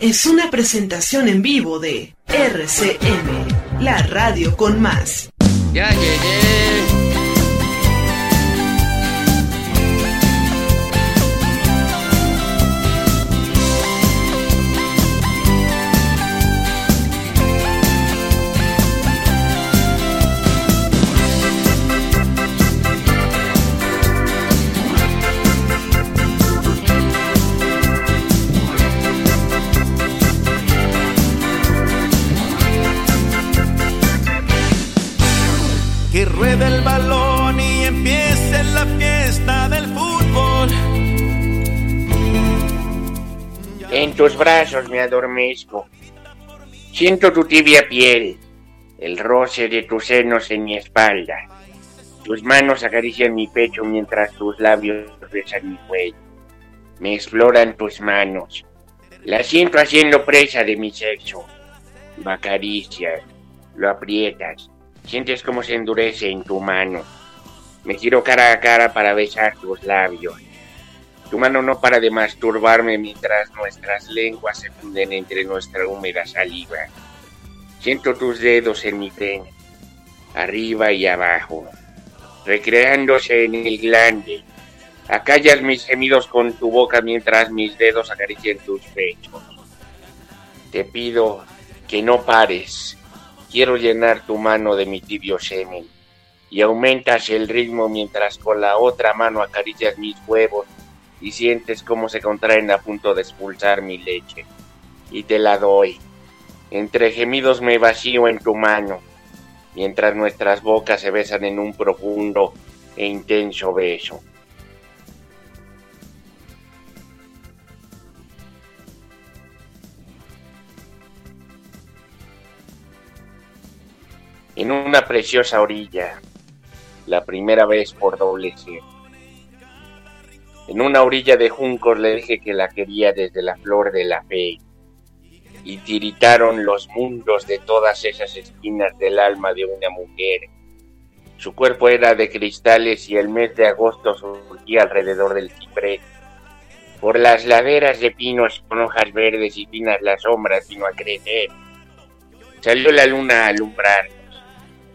es una presentación en vivo de RCM, la radio con más. Tus brazos me adormezco. Siento tu tibia piel, el roce de tus senos en mi espalda. Tus manos acarician mi pecho mientras tus labios besan mi cuello. Me exploran tus manos. La siento haciendo presa de mi sexo. Lo acaricias, lo aprietas, Sientes cómo se endurece en tu mano. Me giro cara a cara para besar tus labios. Tu mano no para de masturbarme mientras nuestras lenguas se funden entre nuestra húmeda saliva. Siento tus dedos en mi pene, arriba y abajo, recreándose en el glande. Acallas mis gemidos con tu boca mientras mis dedos acarician tus pechos. Te pido que no pares, Quiero llenar tu mano de mi tibio semen y aumentas el ritmo mientras con la otra mano acaricias mis huevos y sientes cómo se contraen a punto de expulsar mi leche. Y te la doy. Entre gemidos me vacío en tu mano, mientras nuestras bocas se besan en un profundo e intenso beso. en una preciosa orilla, la primera vez por doble C. En una orilla de juncos le dije que la quería desde la flor de la fe, y tiritaron los mundos de todas esas esquinas del alma de una mujer. Su cuerpo era de cristales y el mes de agosto surgía alrededor del ciprés. Por las laderas de pinos con hojas verdes y finas las sombras vino a crecer. Salió la luna a alumbrar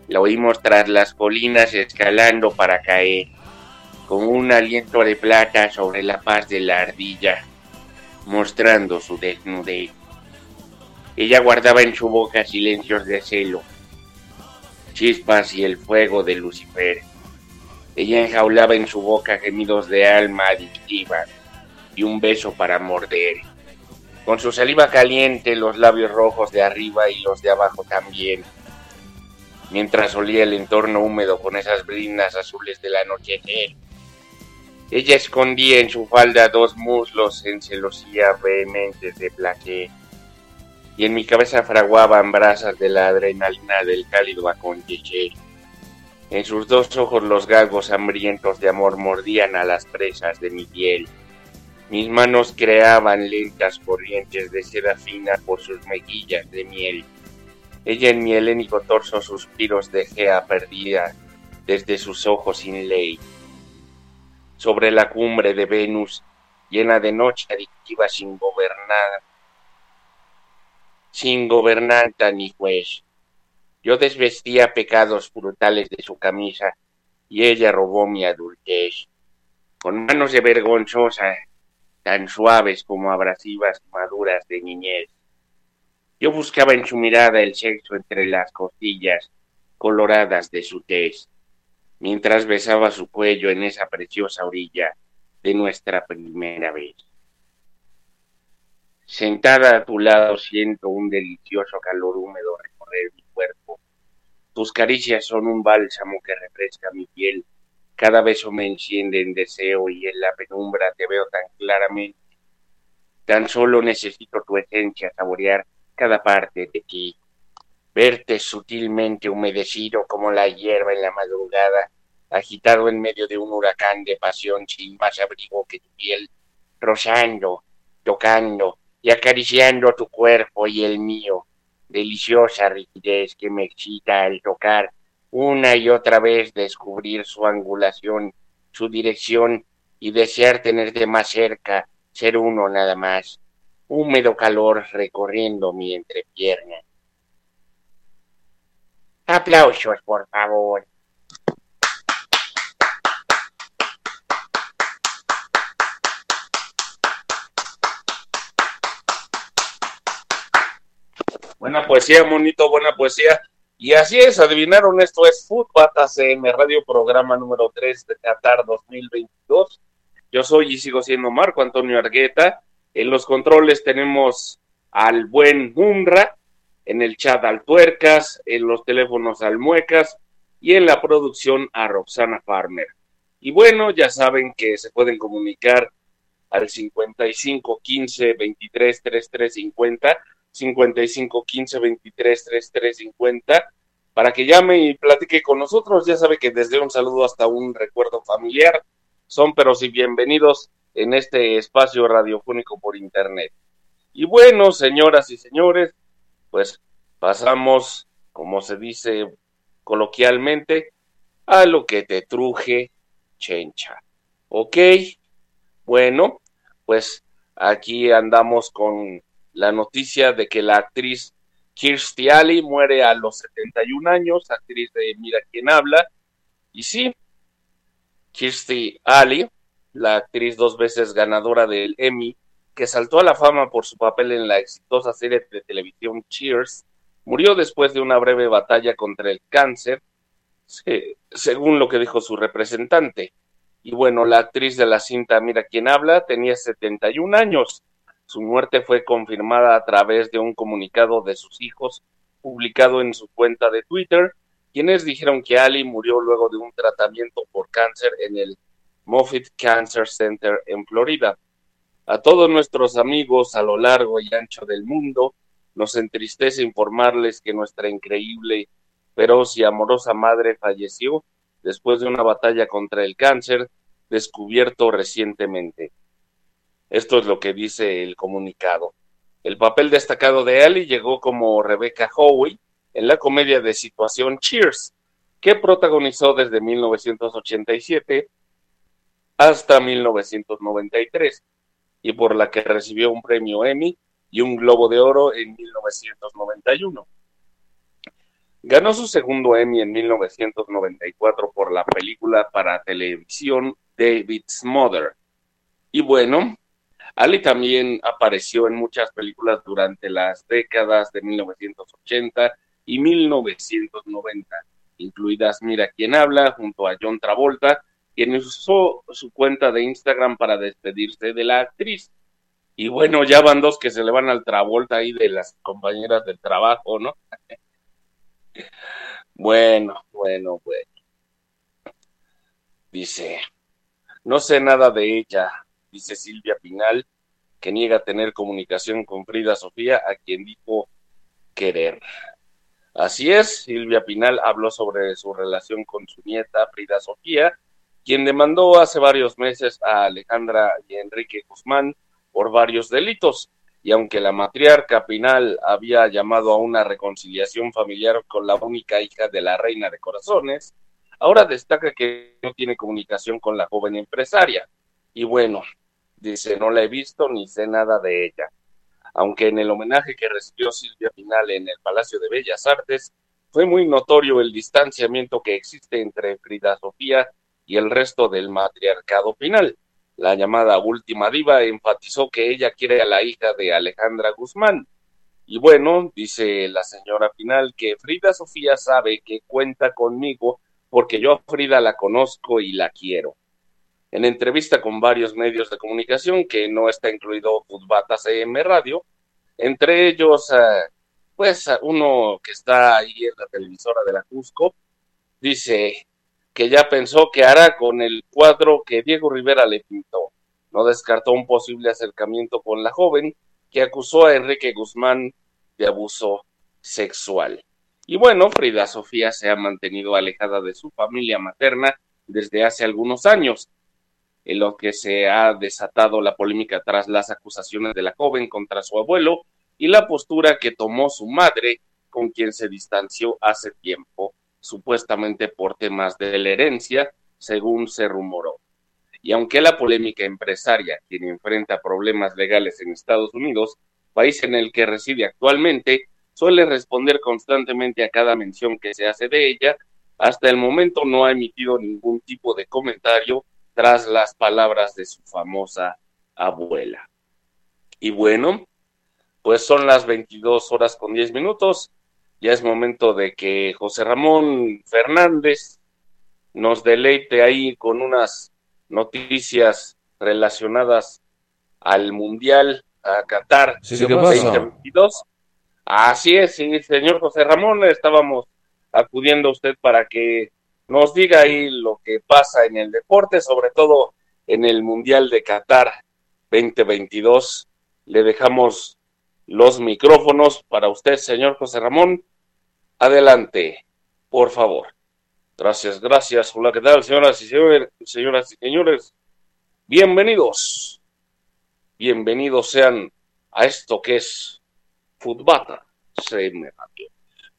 la oímos tras las colinas escalando para caer, con un aliento de plata sobre la paz de la ardilla, mostrando su desnudez. Ella guardaba en su boca silencios de celo, chispas y el fuego de Lucifer. Ella enjaulaba en su boca gemidos de alma adictiva y un beso para morder. Con su saliva caliente, los labios rojos de arriba y los de abajo también mientras olía el entorno húmedo con esas brinas azules del anochecer. Ella escondía en su falda dos muslos en celosía vehementes de placer, y en mi cabeza fraguaban brasas de la adrenalina del cálido acontecer. En sus dos ojos los galgos hambrientos de amor mordían a las presas de mi piel. Mis manos creaban lentas corrientes de seda fina por sus mejillas de miel. Ella en mi helénico torso suspiros de Gea perdida desde sus ojos sin ley. Sobre la cumbre de Venus, llena de noche adictiva sin gobernar, sin gobernanta ni juez. Yo desvestía pecados brutales de su camisa y ella robó mi adultez. Con manos de vergonzosa, tan suaves como abrasivas maduras de niñez. Yo buscaba en su mirada el sexo entre las costillas coloradas de su tez, mientras besaba su cuello en esa preciosa orilla de nuestra primera vez. Sentada a tu lado siento un delicioso calor húmedo recorrer mi cuerpo. Tus caricias son un bálsamo que refresca mi piel. Cada beso me enciende en deseo y en la penumbra te veo tan claramente Tan solo necesito tu esencia, saborear cada parte de ti, verte sutilmente humedecido como la hierba en la madrugada, agitado en medio de un huracán de pasión sin más abrigo que tu piel, rozando, tocando y acariciando tu cuerpo y el mío. Deliciosa rigidez que me excita al tocar una y otra vez descubrir su angulación, su dirección y desear tenerte más cerca, ser uno nada más. Húmedo calor recorriendo mi entrepierna. Aplausos, por favor. Buena poesía, monito, buena poesía. Y así es, adivinaron, esto es Fútbol CM, radio programa número 3 de Qatar 2022. Yo soy y sigo siendo Marco Antonio Argueta. En los controles tenemos al buen Mumra, en el chat al Tuercas, en los teléfonos al Muecas y en la producción a Roxana Farmer. Y bueno, ya saben que se pueden comunicar al 55 15 23 33 50 55 15 23 33 50 para que llame y platique con nosotros. Ya sabe que desde un saludo hasta un recuerdo familiar son pero si bienvenidos en este espacio radiofónico por internet. Y bueno, señoras y señores, pues pasamos, como se dice coloquialmente, a lo que te truje chencha. ¿Ok? Bueno, pues aquí andamos con la noticia de que la actriz Kirstie Alley muere a los 71 años, actriz de Mira quién habla. Y sí, Kirstie Alley, la actriz dos veces ganadora del Emmy, que saltó a la fama por su papel en la exitosa serie de televisión Cheers, murió después de una breve batalla contra el cáncer, según lo que dijo su representante. Y bueno, la actriz de la cinta Mira quién habla tenía 71 años su muerte fue confirmada a través de un comunicado de sus hijos publicado en su cuenta de Twitter, quienes dijeron que Ali murió luego de un tratamiento por cáncer en el Moffitt Cancer Center en Florida. A todos nuestros amigos a lo largo y ancho del mundo, nos entristece informarles que nuestra increíble, feroz y amorosa madre falleció después de una batalla contra el cáncer descubierto recientemente. Esto es lo que dice el comunicado. El papel destacado de Ali llegó como Rebecca Howe en la comedia de situación Cheers, que protagonizó desde 1987 hasta 1993 y por la que recibió un premio Emmy y un Globo de Oro en 1991. Ganó su segundo Emmy en 1994 por la película para televisión David's Mother. Y bueno, Ali también apareció en muchas películas durante las décadas de 1980 y 1990, incluidas Mira quién habla, junto a John Travolta, quien usó su cuenta de Instagram para despedirse de la actriz. Y bueno, ya van dos que se le van al Travolta ahí de las compañeras del trabajo, ¿no? bueno, bueno, bueno. Dice, no sé nada de ella, dice Silvia Pinal, que niega tener comunicación con Frida Sofía, a quien dijo querer. Así es, Silvia Pinal habló sobre su relación con su nieta Frida Sofía, quien demandó hace varios meses a Alejandra y Enrique Guzmán por varios delitos. Y aunque la matriarca Pinal había llamado a una reconciliación familiar con la única hija de la reina de corazones, ahora destaca que no tiene comunicación con la joven empresaria. Y bueno, Dice, no la he visto ni sé nada de ella. Aunque en el homenaje que recibió Silvia Pinal en el Palacio de Bellas Artes, fue muy notorio el distanciamiento que existe entre Frida Sofía y el resto del matriarcado Pinal. La llamada última diva enfatizó que ella quiere a la hija de Alejandra Guzmán. Y bueno, dice la señora Pinal que Frida Sofía sabe que cuenta conmigo porque yo a Frida la conozco y la quiero en entrevista con varios medios de comunicación, que no está incluido Futbata CM Radio, entre ellos, eh, pues uno que está ahí en la televisora de la Cusco, dice que ya pensó que hará con el cuadro que Diego Rivera le pintó. no descartó un posible acercamiento con la joven que acusó a Enrique Guzmán de abuso sexual. Y bueno, Frida Sofía se ha mantenido alejada de su familia materna desde hace algunos años, en lo que se ha desatado la polémica tras las acusaciones de la joven contra su abuelo y la postura que tomó su madre, con quien se distanció hace tiempo, supuestamente por temas de la herencia, según se rumoró. Y aunque la polémica empresaria, quien enfrenta problemas legales en Estados Unidos, país en el que reside actualmente, suele responder constantemente a cada mención que se hace de ella, hasta el momento no ha emitido ningún tipo de comentario tras las palabras de su famosa abuela. Y bueno, pues son las 22 horas con 10 minutos. Ya es momento de que José Ramón Fernández nos deleite ahí con unas noticias relacionadas al Mundial a Qatar 2022. Así es, sí, señor José Ramón, estábamos acudiendo a usted para que nos diga ahí lo que pasa en el deporte, sobre todo en el Mundial de Qatar 2022. Le dejamos los micrófonos para usted, señor José Ramón. Adelante, por favor. Gracias, gracias. Hola, ¿qué tal, señoras y señores? Señoras y señores, bienvenidos. Bienvenidos sean a esto que es Futbata.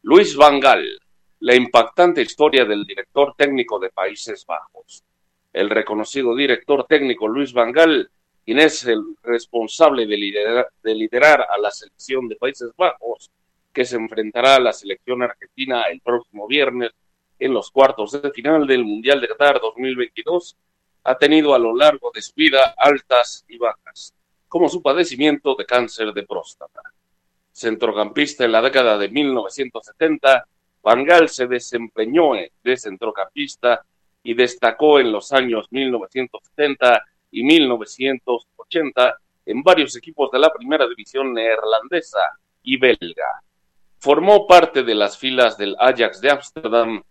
Luis Vangal, la impactante historia del director técnico de Países Bajos. El reconocido director técnico Luis Vangal, quien es el responsable de liderar, de liderar a la selección de Países Bajos, que se enfrentará a la selección argentina el próximo viernes en los cuartos de final del Mundial de Qatar 2022, ha tenido a lo largo de su vida altas y bajas, como su padecimiento de cáncer de próstata. Centrocampista en la década de 1970, Van se desempeñó de centrocampista y destacó en los años 1970 y 1980 en varios equipos de la primera división neerlandesa y belga. Formó parte de las filas del Ajax de Ámsterdam,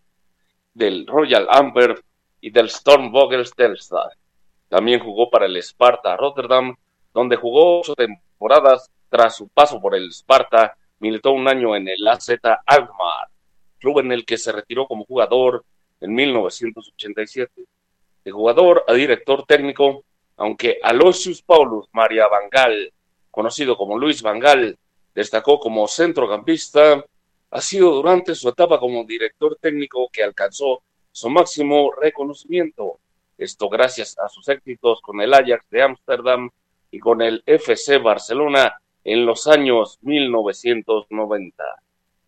del Royal Amber y del Storm Telstar. También jugó para el Sparta Rotterdam, donde jugó ocho temporadas tras su paso por el Sparta, militó un año en el AZ Alkmaar club en el que se retiró como jugador en 1987. De jugador a director técnico, aunque Aloysius Paulus María Vangal, conocido como Luis Vangal, destacó como centrocampista, ha sido durante su etapa como director técnico que alcanzó su máximo reconocimiento. Esto gracias a sus éxitos con el Ajax de Ámsterdam y con el FC Barcelona en los años 1990.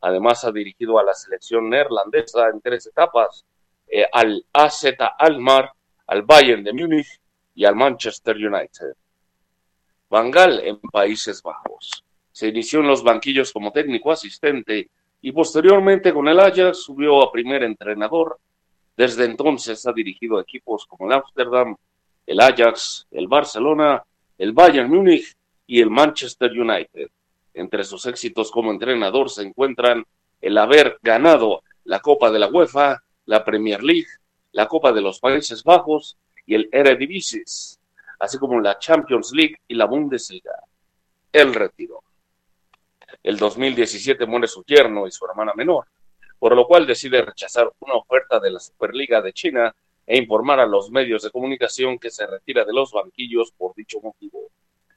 Además, ha dirigido a la selección neerlandesa en tres etapas, eh, al AZ Almar, al Bayern de Múnich y al Manchester United. Van Gaal en Países Bajos. Se inició en los banquillos como técnico asistente y posteriormente con el Ajax subió a primer entrenador. Desde entonces ha dirigido equipos como el Amsterdam, el Ajax, el Barcelona, el Bayern Múnich y el Manchester United. Entre sus éxitos como entrenador se encuentran el haber ganado la Copa de la UEFA, la Premier League, la Copa de los Países Bajos y el Eredivisie, así como la Champions League y la Bundesliga. El retiro. El 2017 muere su yerno y su hermana menor, por lo cual decide rechazar una oferta de la Superliga de China e informar a los medios de comunicación que se retira de los banquillos por dicho motivo.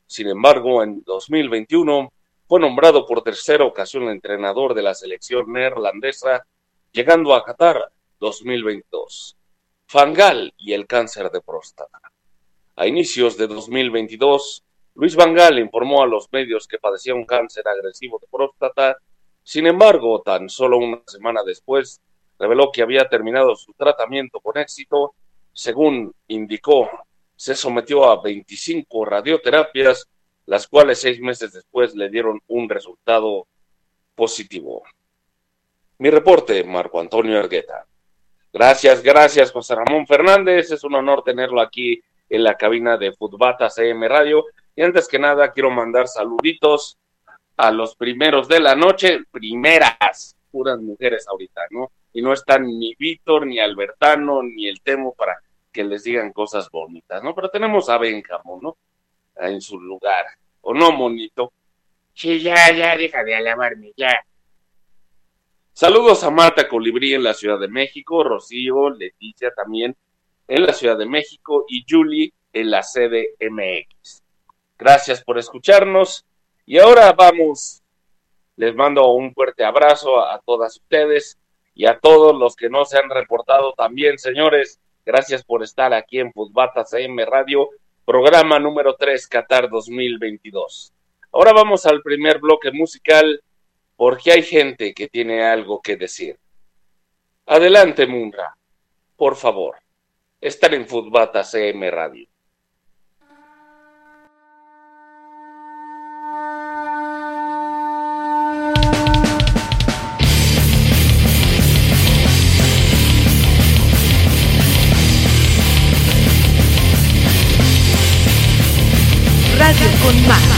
Sin embargo, en 2021 fue nombrado por tercera ocasión entrenador de la selección neerlandesa, llegando a Qatar 2022. Fangal y el cáncer de próstata. A inicios de 2022, Luis Vangal informó a los medios que padecía un cáncer agresivo de próstata. Sin embargo, tan solo una semana después, reveló que había terminado su tratamiento con éxito. Según indicó, se sometió a 25 radioterapias las cuales seis meses después le dieron un resultado positivo. Mi reporte, Marco Antonio Ergueta. Gracias, gracias, José Ramón Fernández. Es un honor tenerlo aquí en la cabina de Futbata CM Radio. Y antes que nada, quiero mandar saluditos a los primeros de la noche, primeras, puras mujeres ahorita, ¿no? Y no están ni Víctor, ni Albertano, ni el Temo para que les digan cosas bonitas, ¿no? Pero tenemos a Benjamín, ¿no? En su lugar. ¿O no, monito? Sí, ya, ya, deja de alabarme, ya. Saludos a Marta Colibrí en la Ciudad de México, Rocío, Leticia también en la Ciudad de México y Julie en la sede MX. Gracias por escucharnos y ahora vamos, les mando un fuerte abrazo a, todas ustedes y a todos los que no se han reportado también, señores. Gracias por estar aquí en Fútbatas AM Radio, programa número 3, Qatar 2022. Ahora vamos al primer bloque musical porque hay gente que tiene algo que decir. Adelante, Munra, por favor. Están en Futbata CM Radio. Radio con más.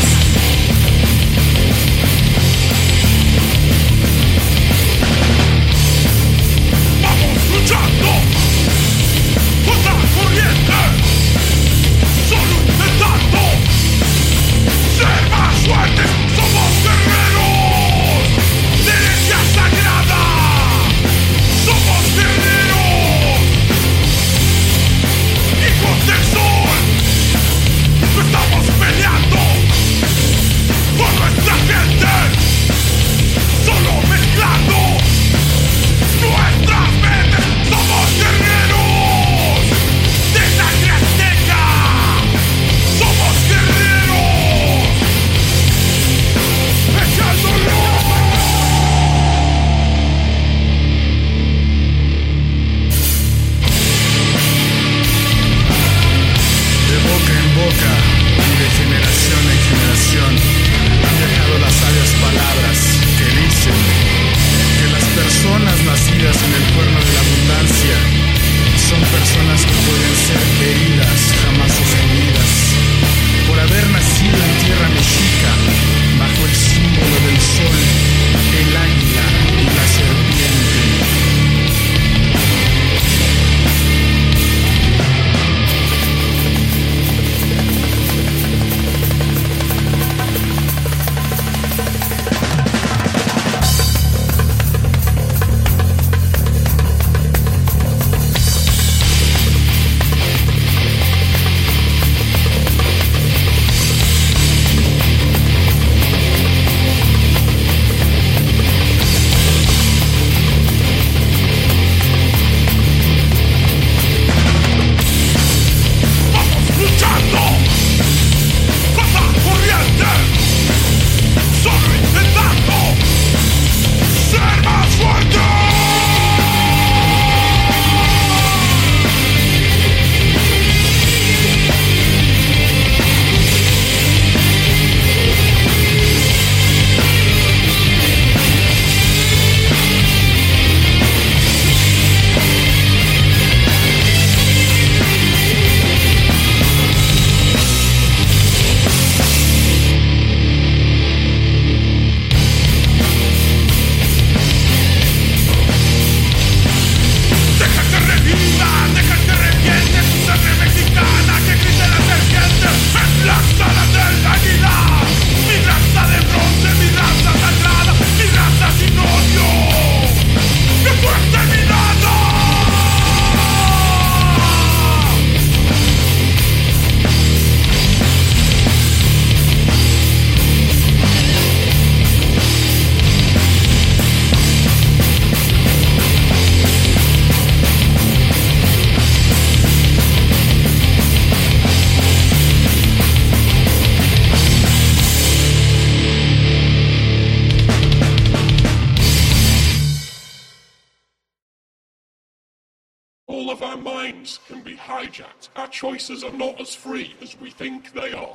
Choices are not as free as we think they are.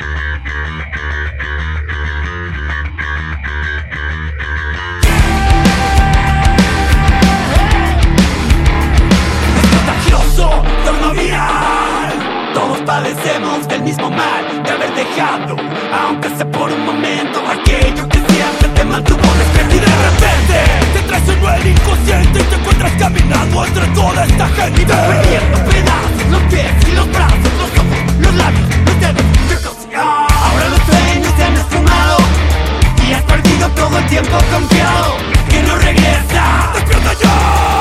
Todos padecemos del mismo mal de haber dejado, aunque sea por un momento, aquello que siempre te mantuvo despierto y de repente Vives en el inconsciente y te encuentras caminando entre toda esta gente. Vives los pedazos, los pies y los brazos, los ojos, los labios, los dedos, los cosas Ahora los sueños se han esfumado y has perdido todo el tiempo confiado. Que no regresa, despierta ya.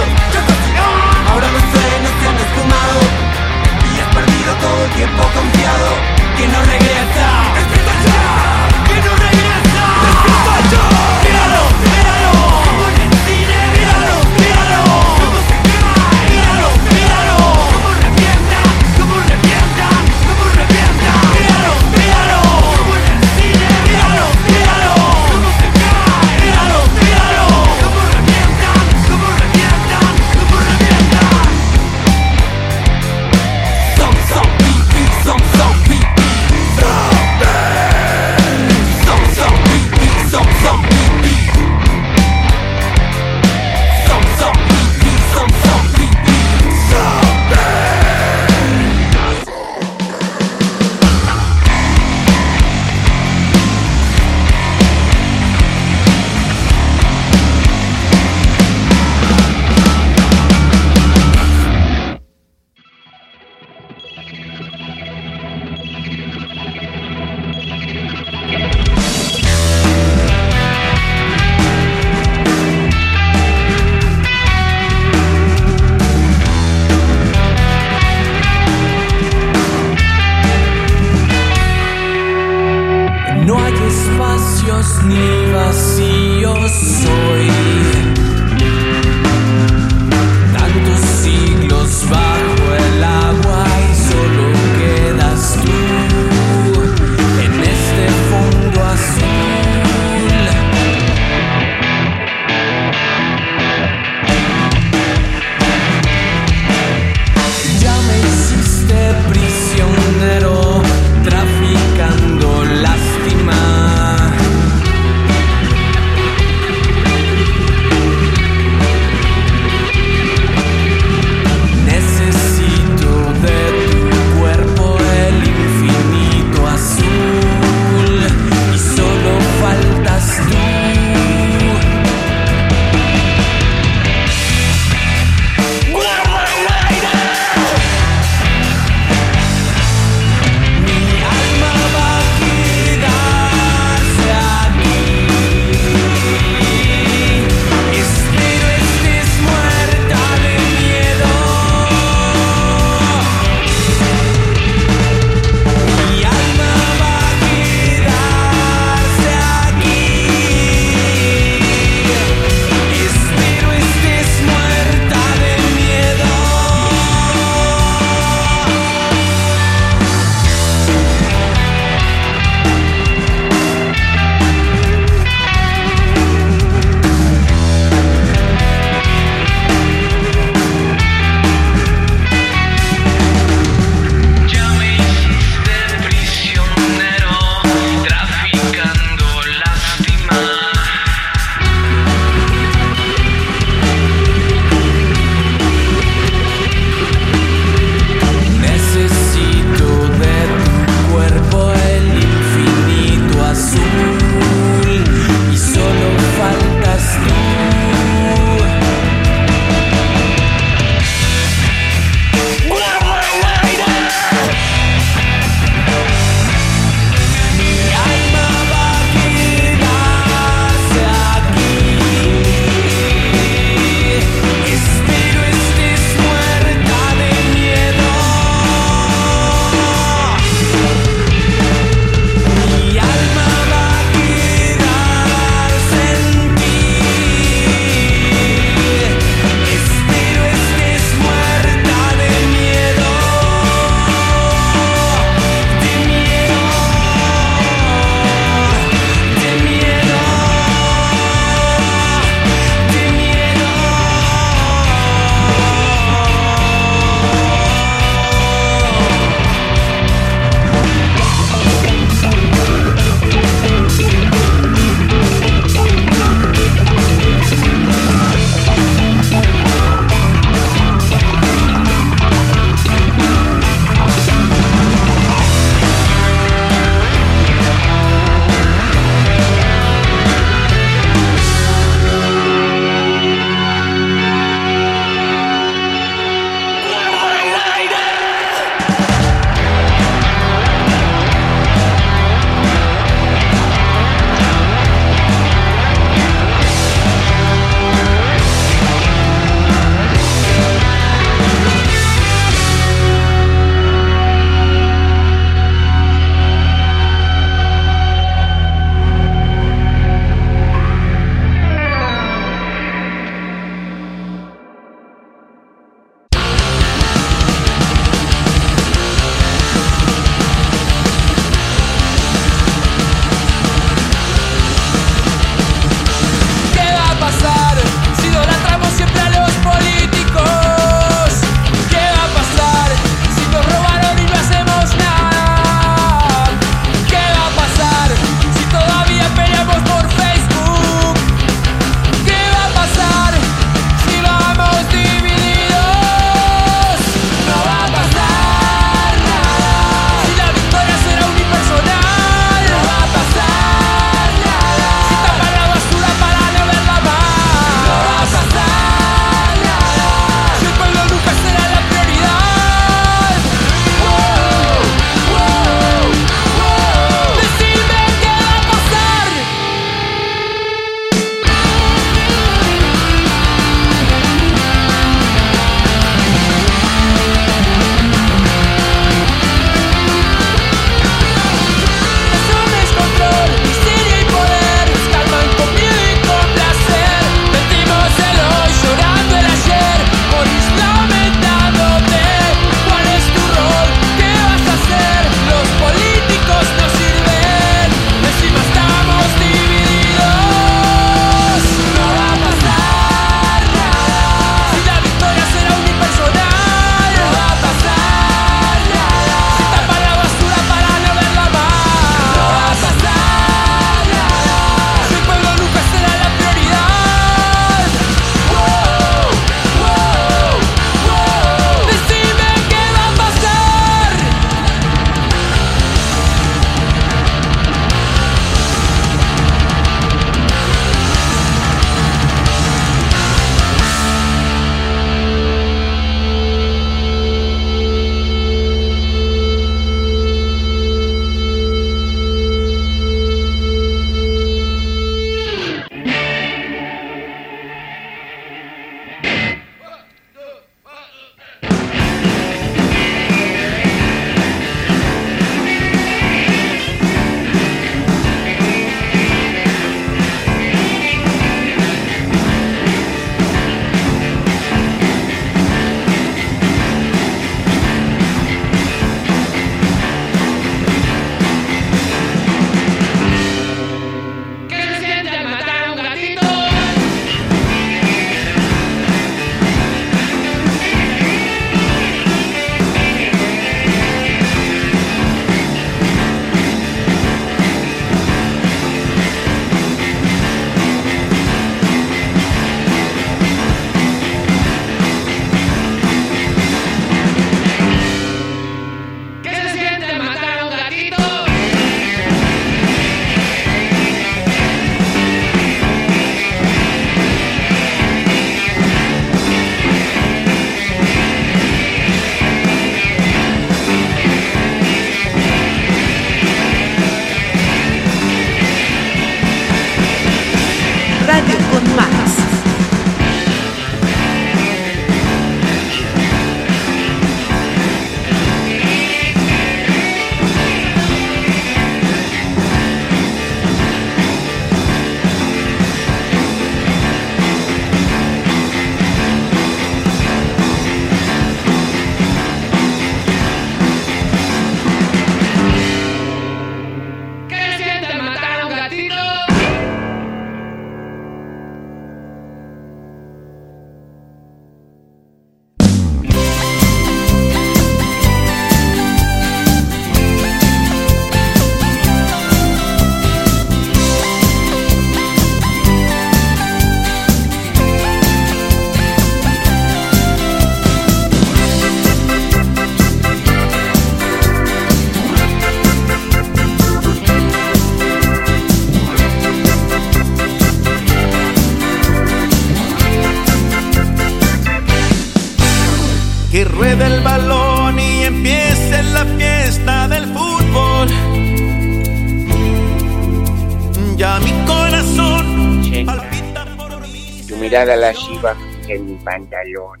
Mirada lasciva en mi pantalón,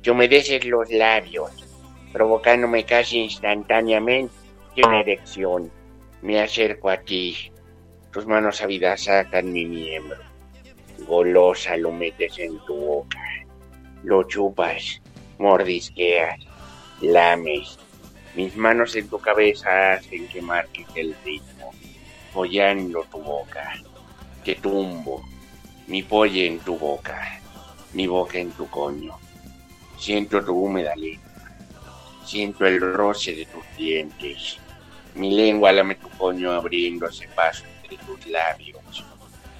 que humedece los labios, provocándome casi instantáneamente una erección. Me acerco a ti, tus manos ávidas sacan mi miembro. Golosa lo metes en tu boca, lo chupas, mordisqueas, lames. Mis manos en tu cabeza hacen que marques el ritmo, follando tu boca. Que tumbo, mi polla en tu boca, mi boca en tu coño. Siento tu húmeda lengua, siento el roce de tus dientes. Mi lengua lame tu coño abriéndose paso entre tus labios.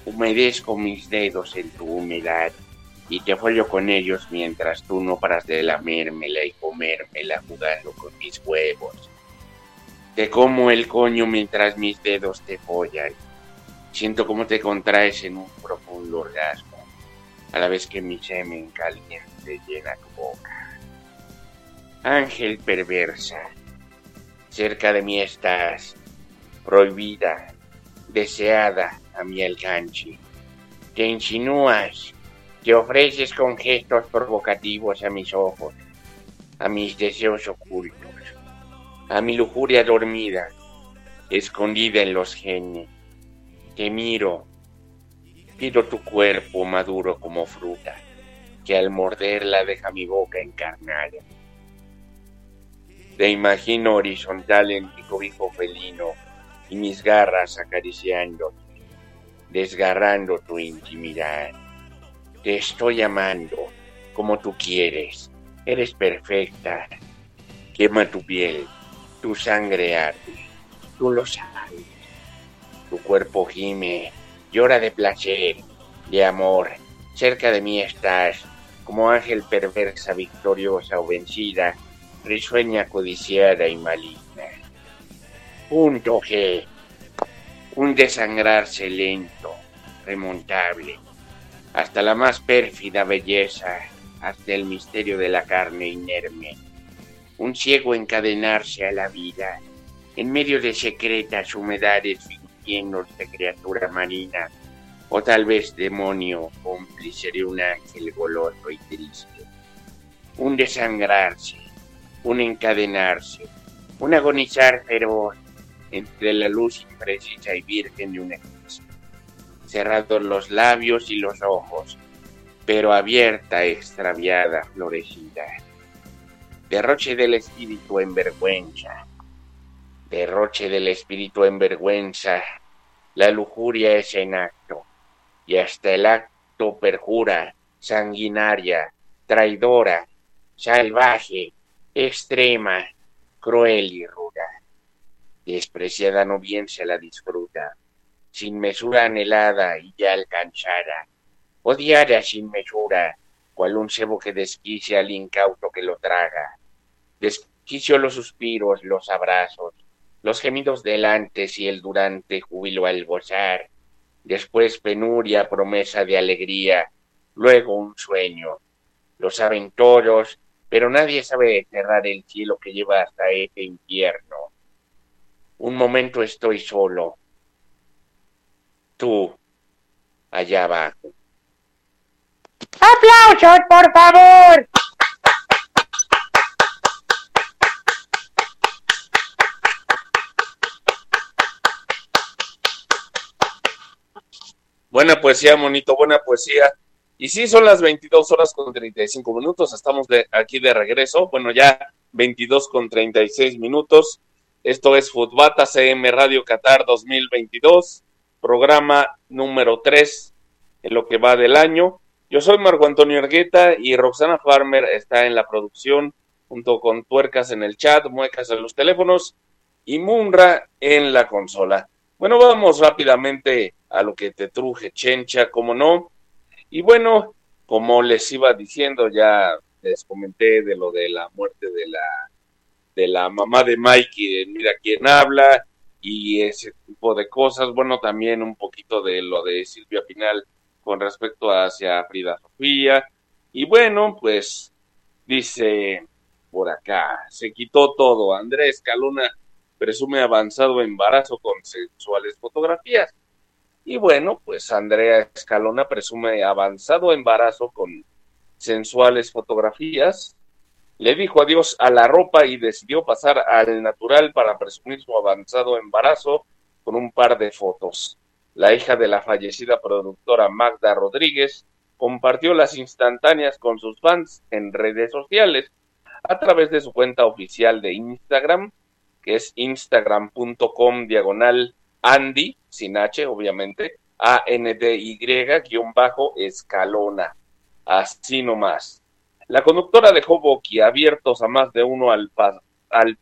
Humedezco mis dedos en tu humedad y te follo con ellos mientras tú no paras de lamérmela y comérmela jugando con mis huevos. Te como el coño mientras mis dedos te follan. Siento cómo te contraes en un profundo orgasmo, a la vez que mi semen caliente llena tu boca. Ángel perversa, cerca de mí estás, prohibida, deseada a mi alcance. Te insinúas, te ofreces con gestos provocativos a mis ojos, a mis deseos ocultos, a mi lujuria dormida, escondida en los genes te miro, pido tu cuerpo maduro como fruta, que al morderla deja mi boca encarnada. Te imagino horizontal en mi cobijo felino y mis garras acariciando, desgarrando tu intimidad. Te estoy amando como tú quieres. Eres perfecta. Quema tu piel, tu sangre arde. Tú lo sabes. Tu cuerpo gime, llora de placer, de amor. Cerca de mí estás, como ángel perversa, victoriosa o vencida, risueña, codiciada y maligna. Punto G. Un desangrarse lento, remontable, hasta la más pérfida belleza, hasta el misterio de la carne inerme. Un ciego encadenarse a la vida, en medio de secretas humedades llenos de criatura marina, o tal vez demonio cómplice de un ángel goloso y triste. Un desangrarse, un encadenarse, un agonizar feroz entre la luz imprecisa y virgen de un eclipse. Cerrados los labios y los ojos, pero abierta, extraviada, florecida. Derroche del espíritu en vergüenza, derroche del espíritu en vergüenza, la lujuria es en acto, y hasta el acto perjura, sanguinaria, traidora, salvaje, extrema, cruel y ruda. Despreciada no bien se la disfruta, sin mesura anhelada y ya alcanzada, odiada sin mesura, cual un cebo que desquicia al incauto que lo traga. Desquicio los suspiros, los abrazos, los gemidos del antes y el durante júbilo al gozar, después penuria, promesa de alegría, luego un sueño. Lo saben todos, pero nadie sabe cerrar el cielo que lleva hasta este infierno. Un momento estoy solo. Tú, allá abajo. ¡Aplausos, por favor! Buena poesía, monito, buena poesía. Y sí, son las 22 horas con 35 minutos. Estamos aquí de regreso. Bueno, ya 22 con 36 minutos. Esto es Futbata CM Radio Qatar 2022, programa número 3 en lo que va del año. Yo soy Marco Antonio Ergueta y Roxana Farmer está en la producción junto con Tuercas en el chat, Muecas en los teléfonos y Munra en la consola. Bueno, vamos rápidamente a lo que te truje, Chencha, como no. Y bueno, como les iba diciendo, ya les comenté de lo de la muerte de la, de la mamá de Mikey, Mira quién habla, y ese tipo de cosas. Bueno, también un poquito de lo de Silvia Pinal con respecto hacia Frida Sofía. Y bueno, pues dice por acá, se quitó todo. Andrés Caluna presume avanzado embarazo con sexuales fotografías. Y bueno, pues Andrea Escalona presume avanzado embarazo con sensuales fotografías. Le dijo adiós a la ropa y decidió pasar al natural para presumir su avanzado embarazo con un par de fotos. La hija de la fallecida productora Magda Rodríguez compartió las instantáneas con sus fans en redes sociales a través de su cuenta oficial de Instagram, que es instagram.com diagonal Andy, sin H, obviamente, A-N-D-Y, guion bajo, escalona. Así nomás. La conductora dejó boquiabiertos a más de uno al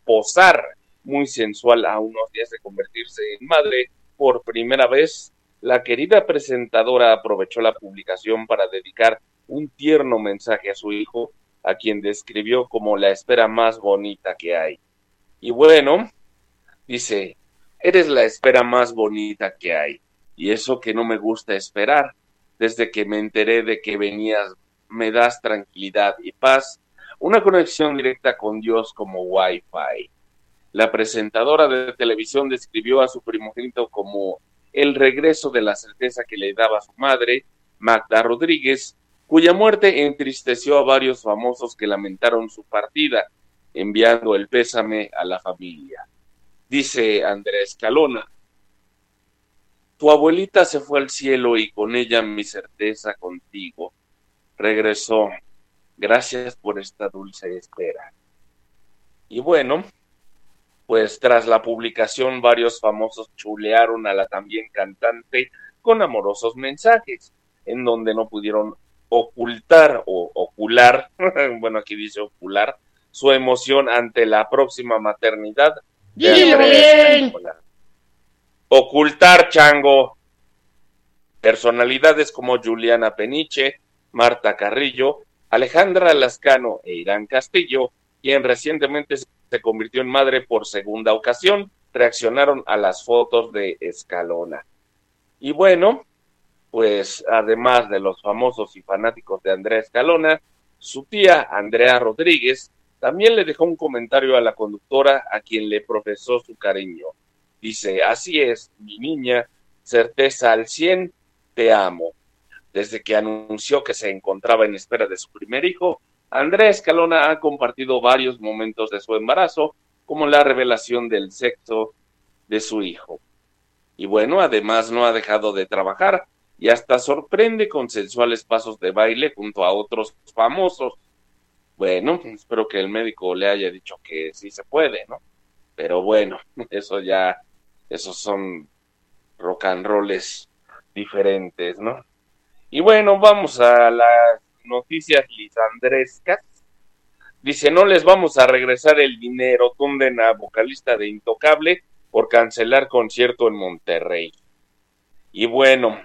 posar muy sensual a unos días de convertirse en madre por primera vez. La querida presentadora aprovechó la publicación para dedicar un tierno mensaje a su hijo, a quien describió como la espera más bonita que hay. Y bueno, dice, Eres la espera más bonita que hay, y eso que no me gusta esperar. Desde que me enteré de que venías, me das tranquilidad y paz, una conexión directa con Dios como Wi-Fi. La presentadora de televisión describió a su primogénito como el regreso de la certeza que le daba su madre, Magda Rodríguez, cuya muerte entristeció a varios famosos que lamentaron su partida, enviando el pésame a la familia. Dice Andrés Calona, tu abuelita se fue al cielo y con ella mi certeza contigo. Regresó. Gracias por esta dulce espera. Y bueno, pues tras la publicación varios famosos chulearon a la también cantante con amorosos mensajes, en donde no pudieron ocultar o ocular, bueno aquí dice ocular, su emoción ante la próxima maternidad bien. Ocultar, chango. Personalidades como Juliana Peniche, Marta Carrillo, Alejandra Lascano e Irán Castillo, quien recientemente se convirtió en madre por segunda ocasión, reaccionaron a las fotos de Escalona. Y bueno, pues además de los famosos y fanáticos de Andrea Escalona, su tía Andrea Rodríguez también le dejó un comentario a la conductora a quien le profesó su cariño. Dice, así es, mi niña, certeza al cien, te amo. Desde que anunció que se encontraba en espera de su primer hijo, Andrés Escalona ha compartido varios momentos de su embarazo, como la revelación del sexo de su hijo. Y bueno, además no ha dejado de trabajar y hasta sorprende con sensuales pasos de baile junto a otros famosos bueno, espero que el médico le haya dicho que sí se puede, ¿no? Pero bueno, eso ya, esos son rock and rolls diferentes, ¿no? Y bueno, vamos a las noticias lisandrescas. Dice, no les vamos a regresar el dinero, tunden a vocalista de Intocable por cancelar concierto en Monterrey. Y bueno,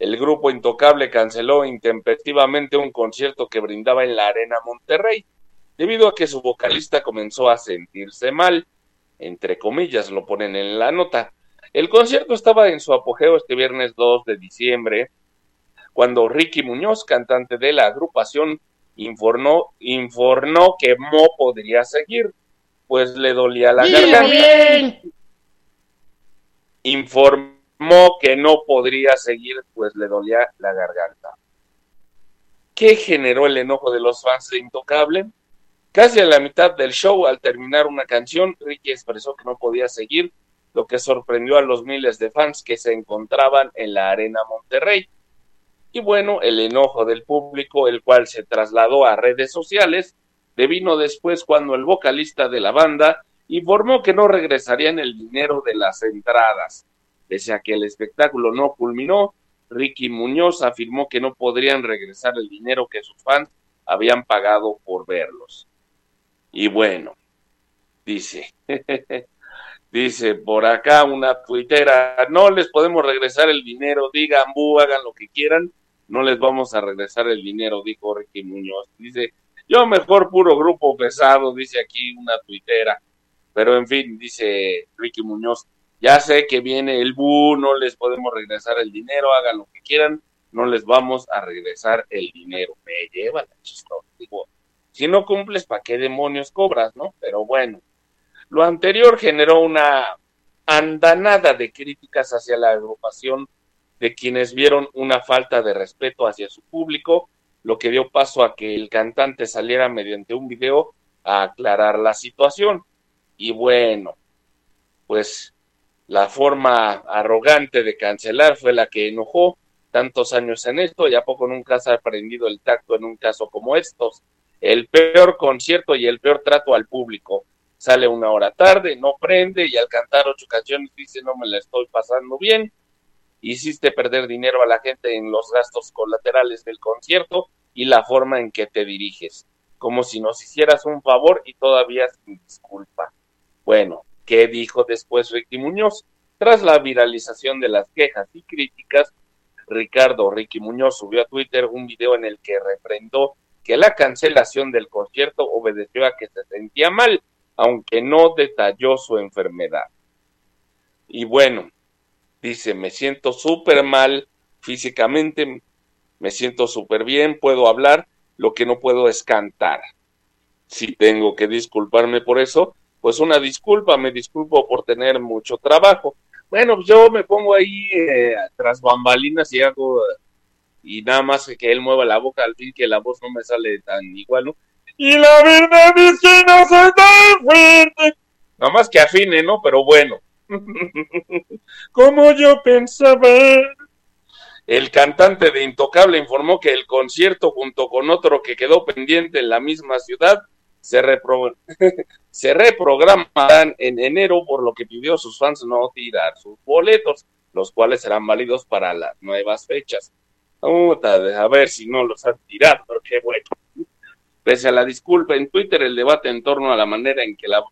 el grupo Intocable canceló intempestivamente un concierto que brindaba en la Arena Monterrey, debido a que su vocalista comenzó a sentirse mal, entre comillas lo ponen en la nota. El concierto estaba en su apogeo este viernes 2 de diciembre, cuando Ricky Muñoz, cantante de la agrupación, informó, informó que Mo podría seguir, pues le dolía la garganta. Informó que no podría seguir, pues le dolía la garganta. ¿Qué generó el enojo de los fans de Intocable? Casi a la mitad del show, al terminar una canción, Ricky expresó que no podía seguir, lo que sorprendió a los miles de fans que se encontraban en la Arena Monterrey. Y bueno, el enojo del público, el cual se trasladó a redes sociales, devino después cuando el vocalista de la banda informó que no regresarían el dinero de las entradas. Pese a que el espectáculo no culminó, Ricky Muñoz afirmó que no podrían regresar el dinero que sus fans habían pagado por verlos. Y bueno, dice, dice por acá una tuitera, no les podemos regresar el dinero, digan bu, hagan lo que quieran, no les vamos a regresar el dinero, dijo Ricky Muñoz. Dice, yo mejor puro grupo pesado, dice aquí una tuitera. Pero en fin, dice Ricky Muñoz, ya sé que viene el bu, no les podemos regresar el dinero, hagan lo que quieran, no les vamos a regresar el dinero. Me lleva la chistosa. Digo, si no cumples, ¿para qué demonios cobras, no? Pero bueno, lo anterior generó una andanada de críticas hacia la agrupación de quienes vieron una falta de respeto hacia su público, lo que dio paso a que el cantante saliera mediante un video a aclarar la situación. Y bueno, pues la forma arrogante de cancelar fue la que enojó tantos años en esto y a poco nunca se ha aprendido el tacto en un caso como estos. El peor concierto y el peor trato al público. Sale una hora tarde, no prende y al cantar ocho canciones dice no me la estoy pasando bien. Hiciste perder dinero a la gente en los gastos colaterales del concierto y la forma en que te diriges, como si nos hicieras un favor y todavía sin disculpa. Bueno, ¿qué dijo después Ricky Muñoz? Tras la viralización de las quejas y críticas, Ricardo Ricky Muñoz subió a Twitter un video en el que reprendó que la cancelación del concierto obedeció a que se sentía mal, aunque no detalló su enfermedad. Y bueno, dice, me siento súper mal físicamente, me siento súper bien, puedo hablar, lo que no puedo es cantar. Si tengo que disculparme por eso, pues una disculpa, me disculpo por tener mucho trabajo. Bueno, pues yo me pongo ahí eh, tras bambalinas y hago, y nada más que él mueva la boca, al fin que la voz no me sale tan igual, ¿no? Y la verdad es que no soy tan fuerte. Nada más que afine, ¿no? Pero bueno. Como yo pensaba. El cantante de Intocable informó que el concierto junto con otro que quedó pendiente en la misma ciudad se, repro se reprogramarán en enero, por lo que pidió a sus fans no tirar sus boletos, los cuales serán válidos para las nuevas fechas. a ver si no los han tirado, pero qué bueno. Pese a la disculpa en Twitter, el debate en torno a la manera en que, la,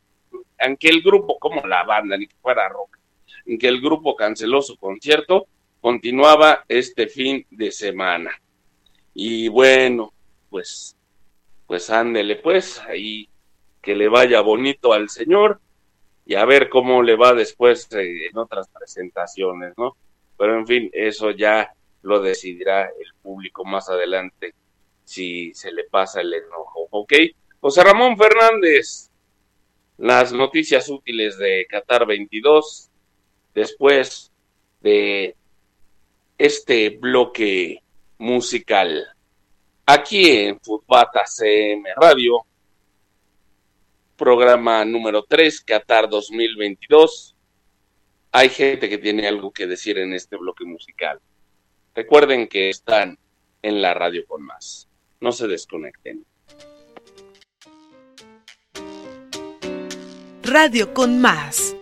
en que el grupo, como la banda, ni que fuera rock, en que el grupo canceló su concierto, continuaba este fin de semana. Y bueno, pues pues ándele pues, ahí que le vaya bonito al señor y a ver cómo le va después eh, en otras presentaciones, ¿no? Pero en fin, eso ya lo decidirá el público más adelante si se le pasa el enojo, ¿ok? José Ramón Fernández, las noticias útiles de Qatar 22, después de este bloque musical aquí en Futbata CM Radio, programa número 3, Qatar 2022. Hay gente que tiene algo que decir en este bloque musical. Recuerden que están en la radio con más. No se desconecten. Radio con más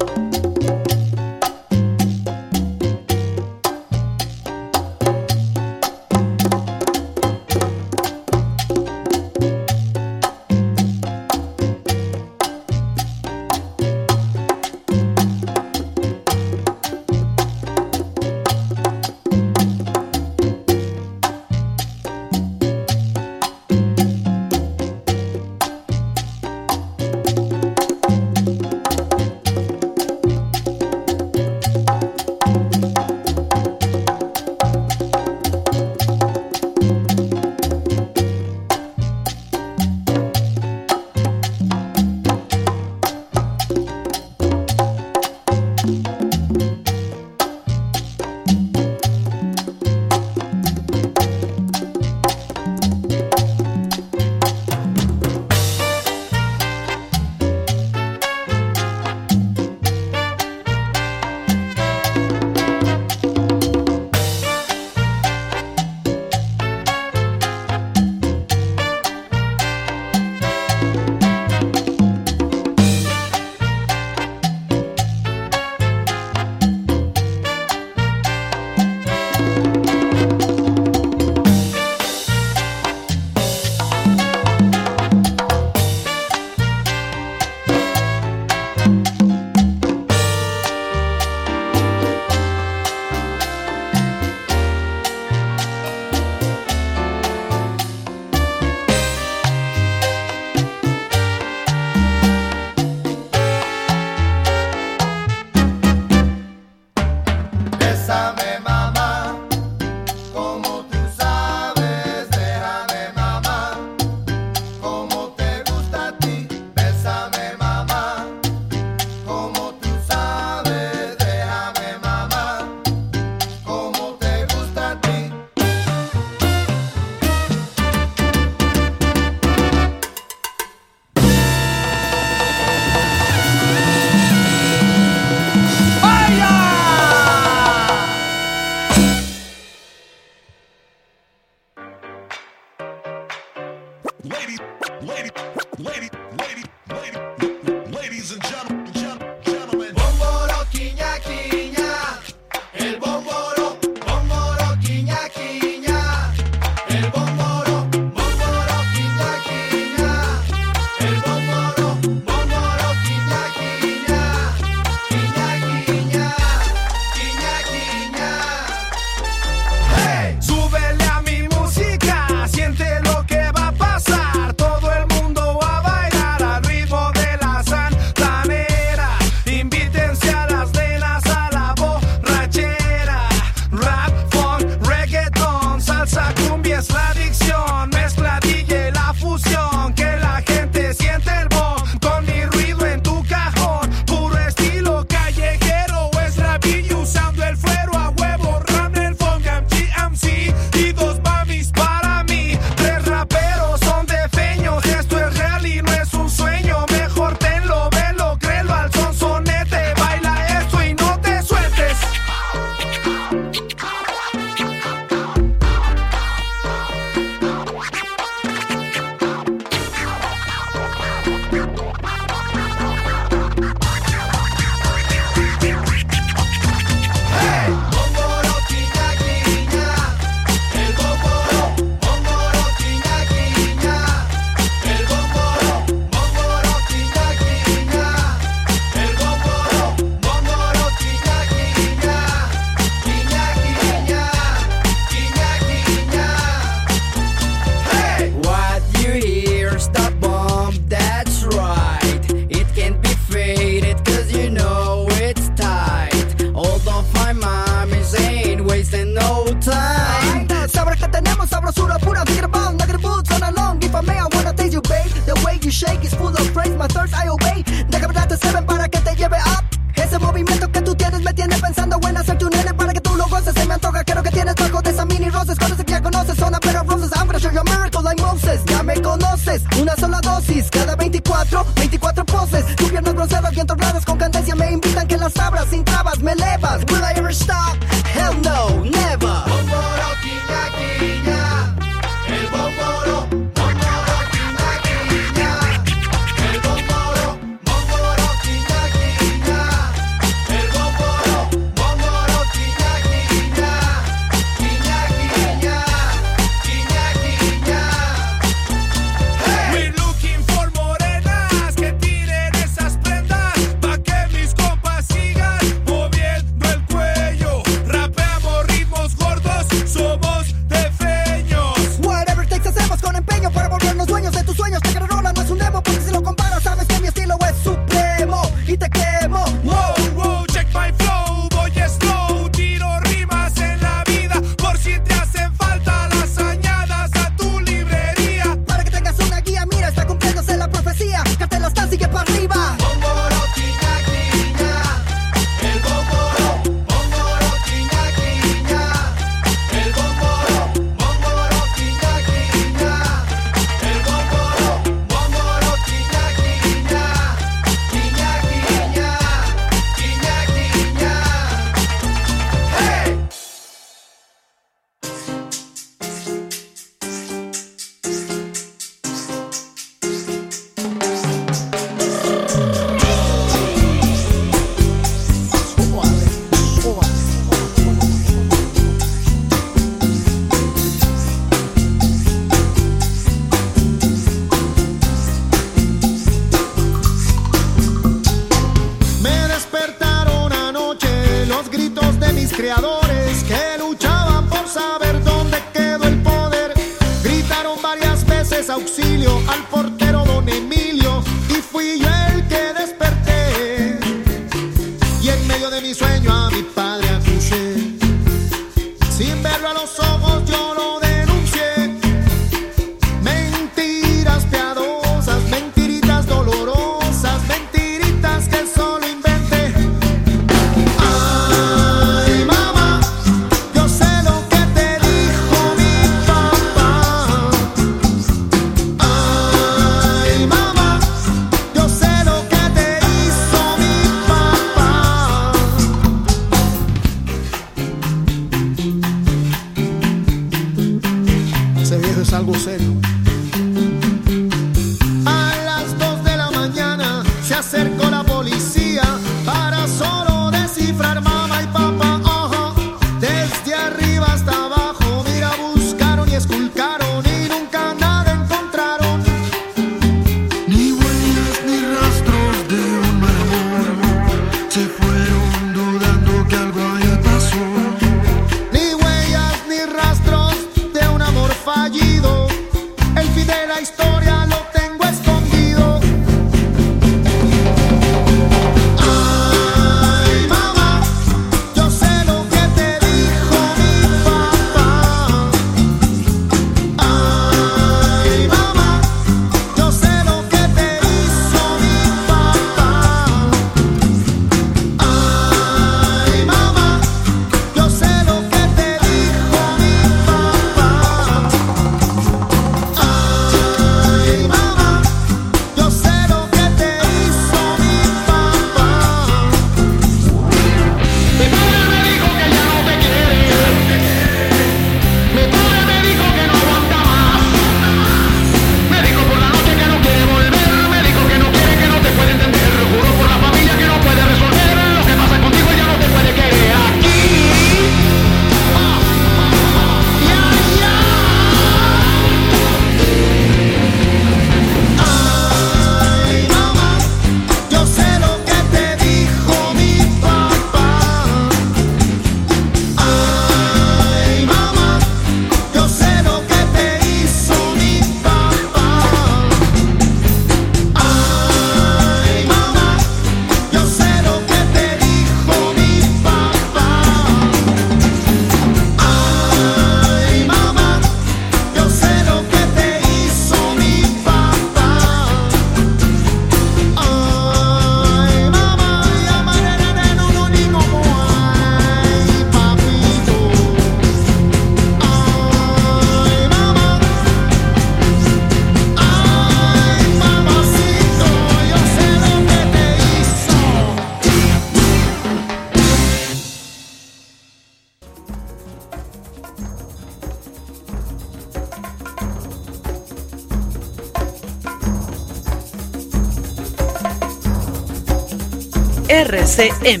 RCM.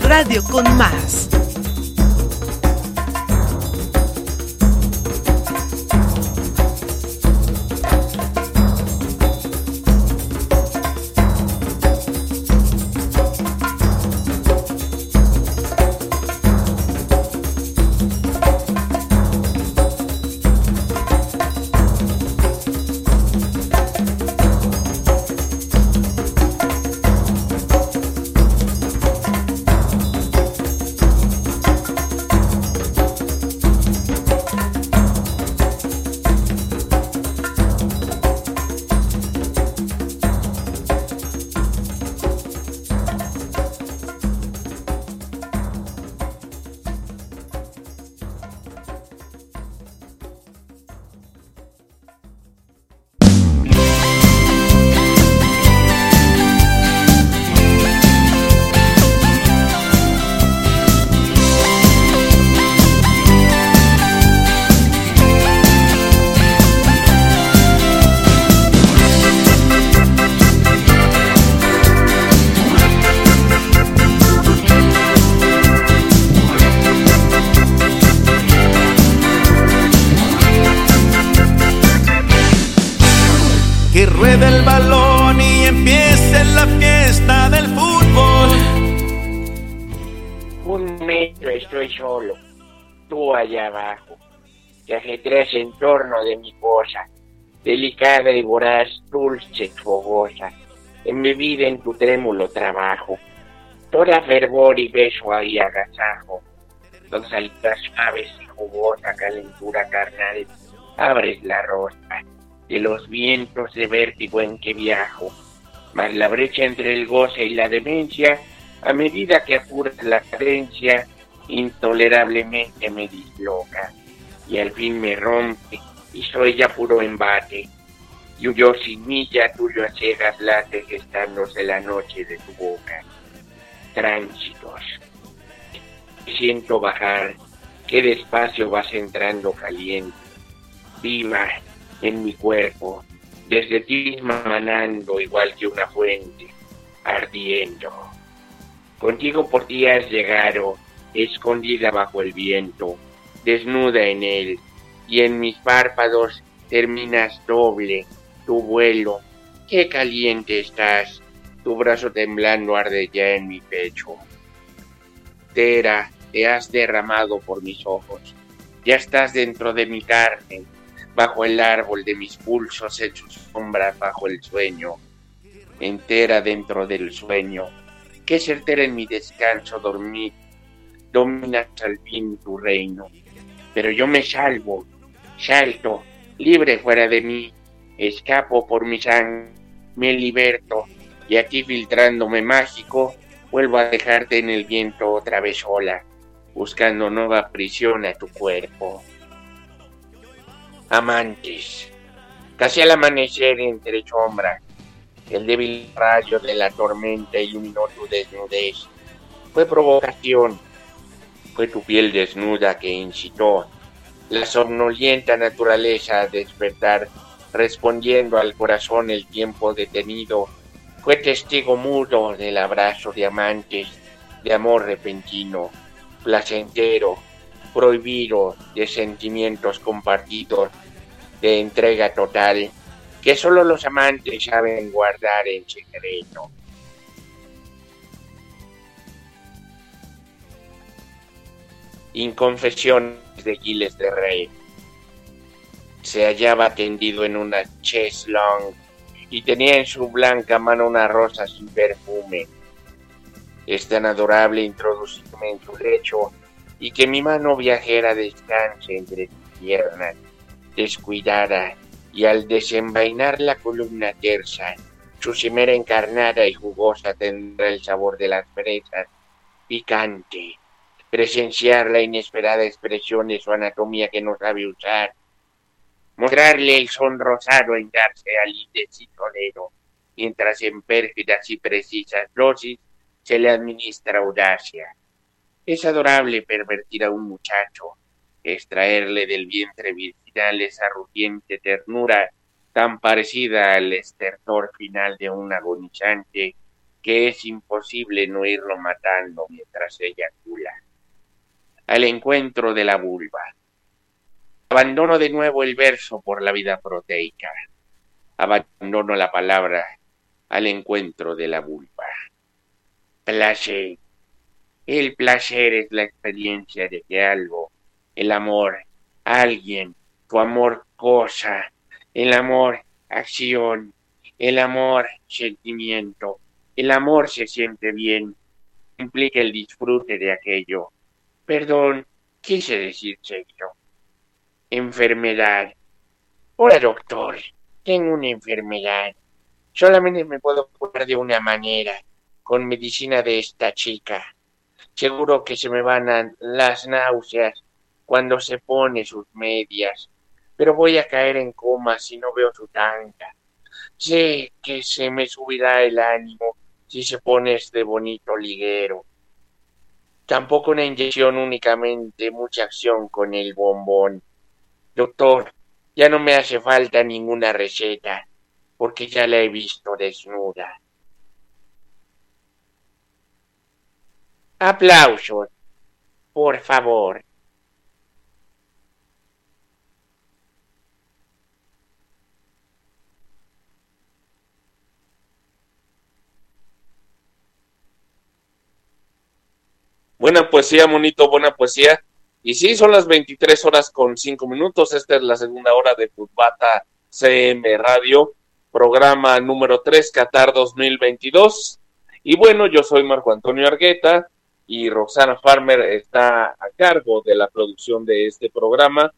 Radio con más. Ajetreas en torno de mi cosa, delicada y voraz, dulce fogosa, embebida en tu trémulo trabajo. Toda fervor y beso ahí agasajo, con salidas suaves y jugosa calentura carnal, abres la rosca de los vientos de vértigo en que viajo, mas la brecha entre el goce y la demencia, a medida que apuras la cadencia, intolerablemente me disloca, y al fin me rompe, y soy ya puro embate, y huyó sin milla tuyo a ciegas late gestándose la noche de tu boca. Tránsitos. Siento bajar, que despacio vas entrando caliente. Viva, en mi cuerpo, desde ti manando igual que una fuente, ardiendo. Contigo por días llegaron, escondida bajo el viento, desnuda en él, y en mis párpados terminas doble tu vuelo. Qué caliente estás, tu brazo temblando arde ya en mi pecho. Tera, te has derramado por mis ojos, ya estás dentro de mi carne, bajo el árbol de mis pulsos hechos sombra bajo el sueño, entera dentro del sueño, que certera en mi descanso dormir, dominas al fin tu reino, pero yo me salvo, salto, libre fuera de mí, escapo por mi sangre, me liberto, y a ti filtrándome mágico, vuelvo a dejarte en el viento otra vez sola, buscando nueva prisión a tu cuerpo amantes. Casi al amanecer entre sombras, el débil rayo de la tormenta iluminó tu desnudez. Fue provocación, fue tu piel desnuda que incitó la somnolienta naturaleza a despertar, respondiendo al corazón el tiempo detenido. Fue testigo mudo del abrazo de amantes, de amor repentino, placentero, prohibido, de sentimientos compartidos, de entrega total, que solo los amantes saben guardar en secreto. Inconfesiones de Giles de Rey. Se hallaba tendido en una chess long y tenía en su blanca mano una rosa sin perfume. Es tan adorable introducirme en su lecho y que mi mano viajera descanse entre sus piernas, descuidada, y al desenvainar la columna tersa, su cimera encarnada y jugosa tendrá el sabor de las fresas, picante, presenciar la inesperada expresión de su anatomía que no sabe usar, mostrarle el son rosado en darse al indecisolero, mientras en pérfidas y precisas dosis se le administra audacia. Es adorable pervertir a un muchacho, extraerle del vientre virginal esa rugiente ternura tan parecida al estertor final de un agonizante que es imposible no irlo matando mientras eyacula. Al encuentro de la vulva. Abandono de nuevo el verso por la vida proteica. Abandono la palabra al encuentro de la vulva. Placer. El placer es la experiencia de que algo, el amor, alguien, tu amor cosa, el amor acción, el amor sentimiento, el amor se siente bien, implica el disfrute de aquello. Perdón, quise decir sexo. Enfermedad. Hola doctor, tengo una enfermedad. Solamente me puedo curar de una manera, con medicina de esta chica. Seguro que se me van las náuseas cuando se pone sus medias, pero voy a caer en coma si no veo su tanga. Sé que se me subirá el ánimo si se pone este bonito liguero. Tampoco una inyección únicamente, mucha acción con el bombón. Doctor, ya no me hace falta ninguna receta, porque ya la he visto desnuda. Aplausos, por favor. Buena poesía, monito, buena poesía. Y sí, son las 23 horas con 5 minutos. Esta es la segunda hora de Futbata CM Radio, programa número 3, Qatar 2022. Y bueno, yo soy Marco Antonio Argueta y Roxana Farmer está a cargo de la producción de este programa,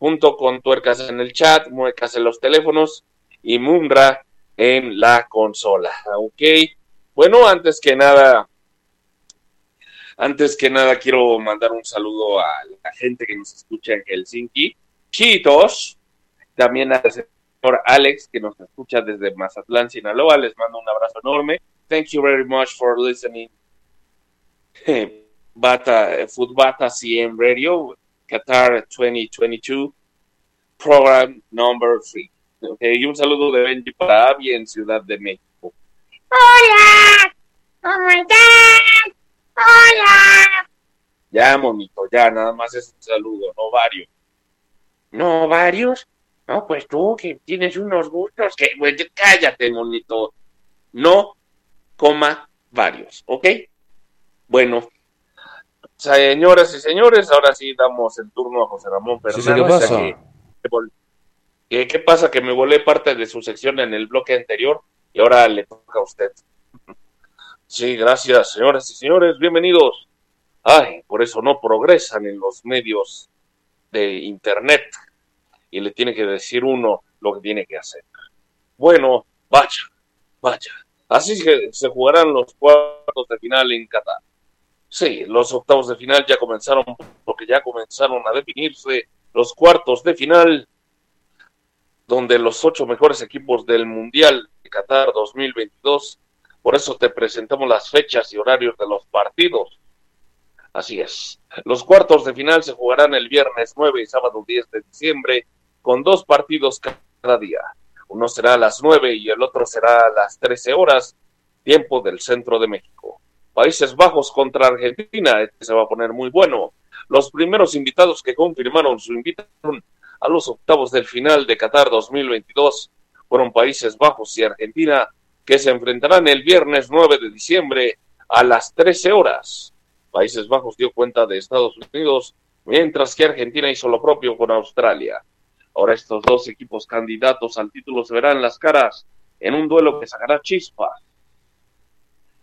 junto con Tuercas en el chat, Muecas en los teléfonos y Mundra en la consola. Ok, bueno, antes que nada, antes que nada quiero mandar un saludo a la gente que nos escucha en Helsinki, Chitos, también al señor Alex que nos escucha desde Mazatlán, Sinaloa, les mando un abrazo enorme. Thank you very much for listening. Bata, Futbata CM Radio, Qatar 2022, program number 3. Okay, y un saludo de Benji para Abby en Ciudad de México. Hola, ¿cómo estás? Hola. Ya, monito, ya, nada más es un saludo, no varios. ¿No varios? No, pues tú que tienes unos gustos que... Pues, cállate, monito. No, coma, varios, ¿ok? Bueno, señoras y señores, ahora sí damos el turno a José Ramón Fernández. Sí, ¿qué pasa? Que, ¿Qué pasa? Que me volé parte de su sección en el bloque anterior y ahora le toca a usted. Sí, gracias, señoras y señores, bienvenidos. Ay, por eso no progresan en los medios de Internet y le tiene que decir uno lo que tiene que hacer. Bueno, vaya, vaya. Así que se jugarán los cuartos de final en Qatar. Sí, los octavos de final ya comenzaron, porque ya comenzaron a definirse los cuartos de final, donde los ocho mejores equipos del Mundial de Qatar 2022 por eso te presentamos las fechas y horarios de los partidos. Así es. Los cuartos de final se jugarán el viernes 9 y sábado 10 de diciembre con dos partidos cada día. Uno será a las 9 y el otro será a las 13 horas, tiempo del centro de México. Países Bajos contra Argentina, este se va a poner muy bueno. Los primeros invitados que confirmaron su invitación a los octavos del final de Qatar 2022 fueron Países Bajos y Argentina, que se enfrentarán el viernes 9 de diciembre a las 13 horas. Países Bajos dio cuenta de Estados Unidos, mientras que Argentina hizo lo propio con Australia. Ahora estos dos equipos candidatos al título se verán las caras en un duelo que sacará chispas.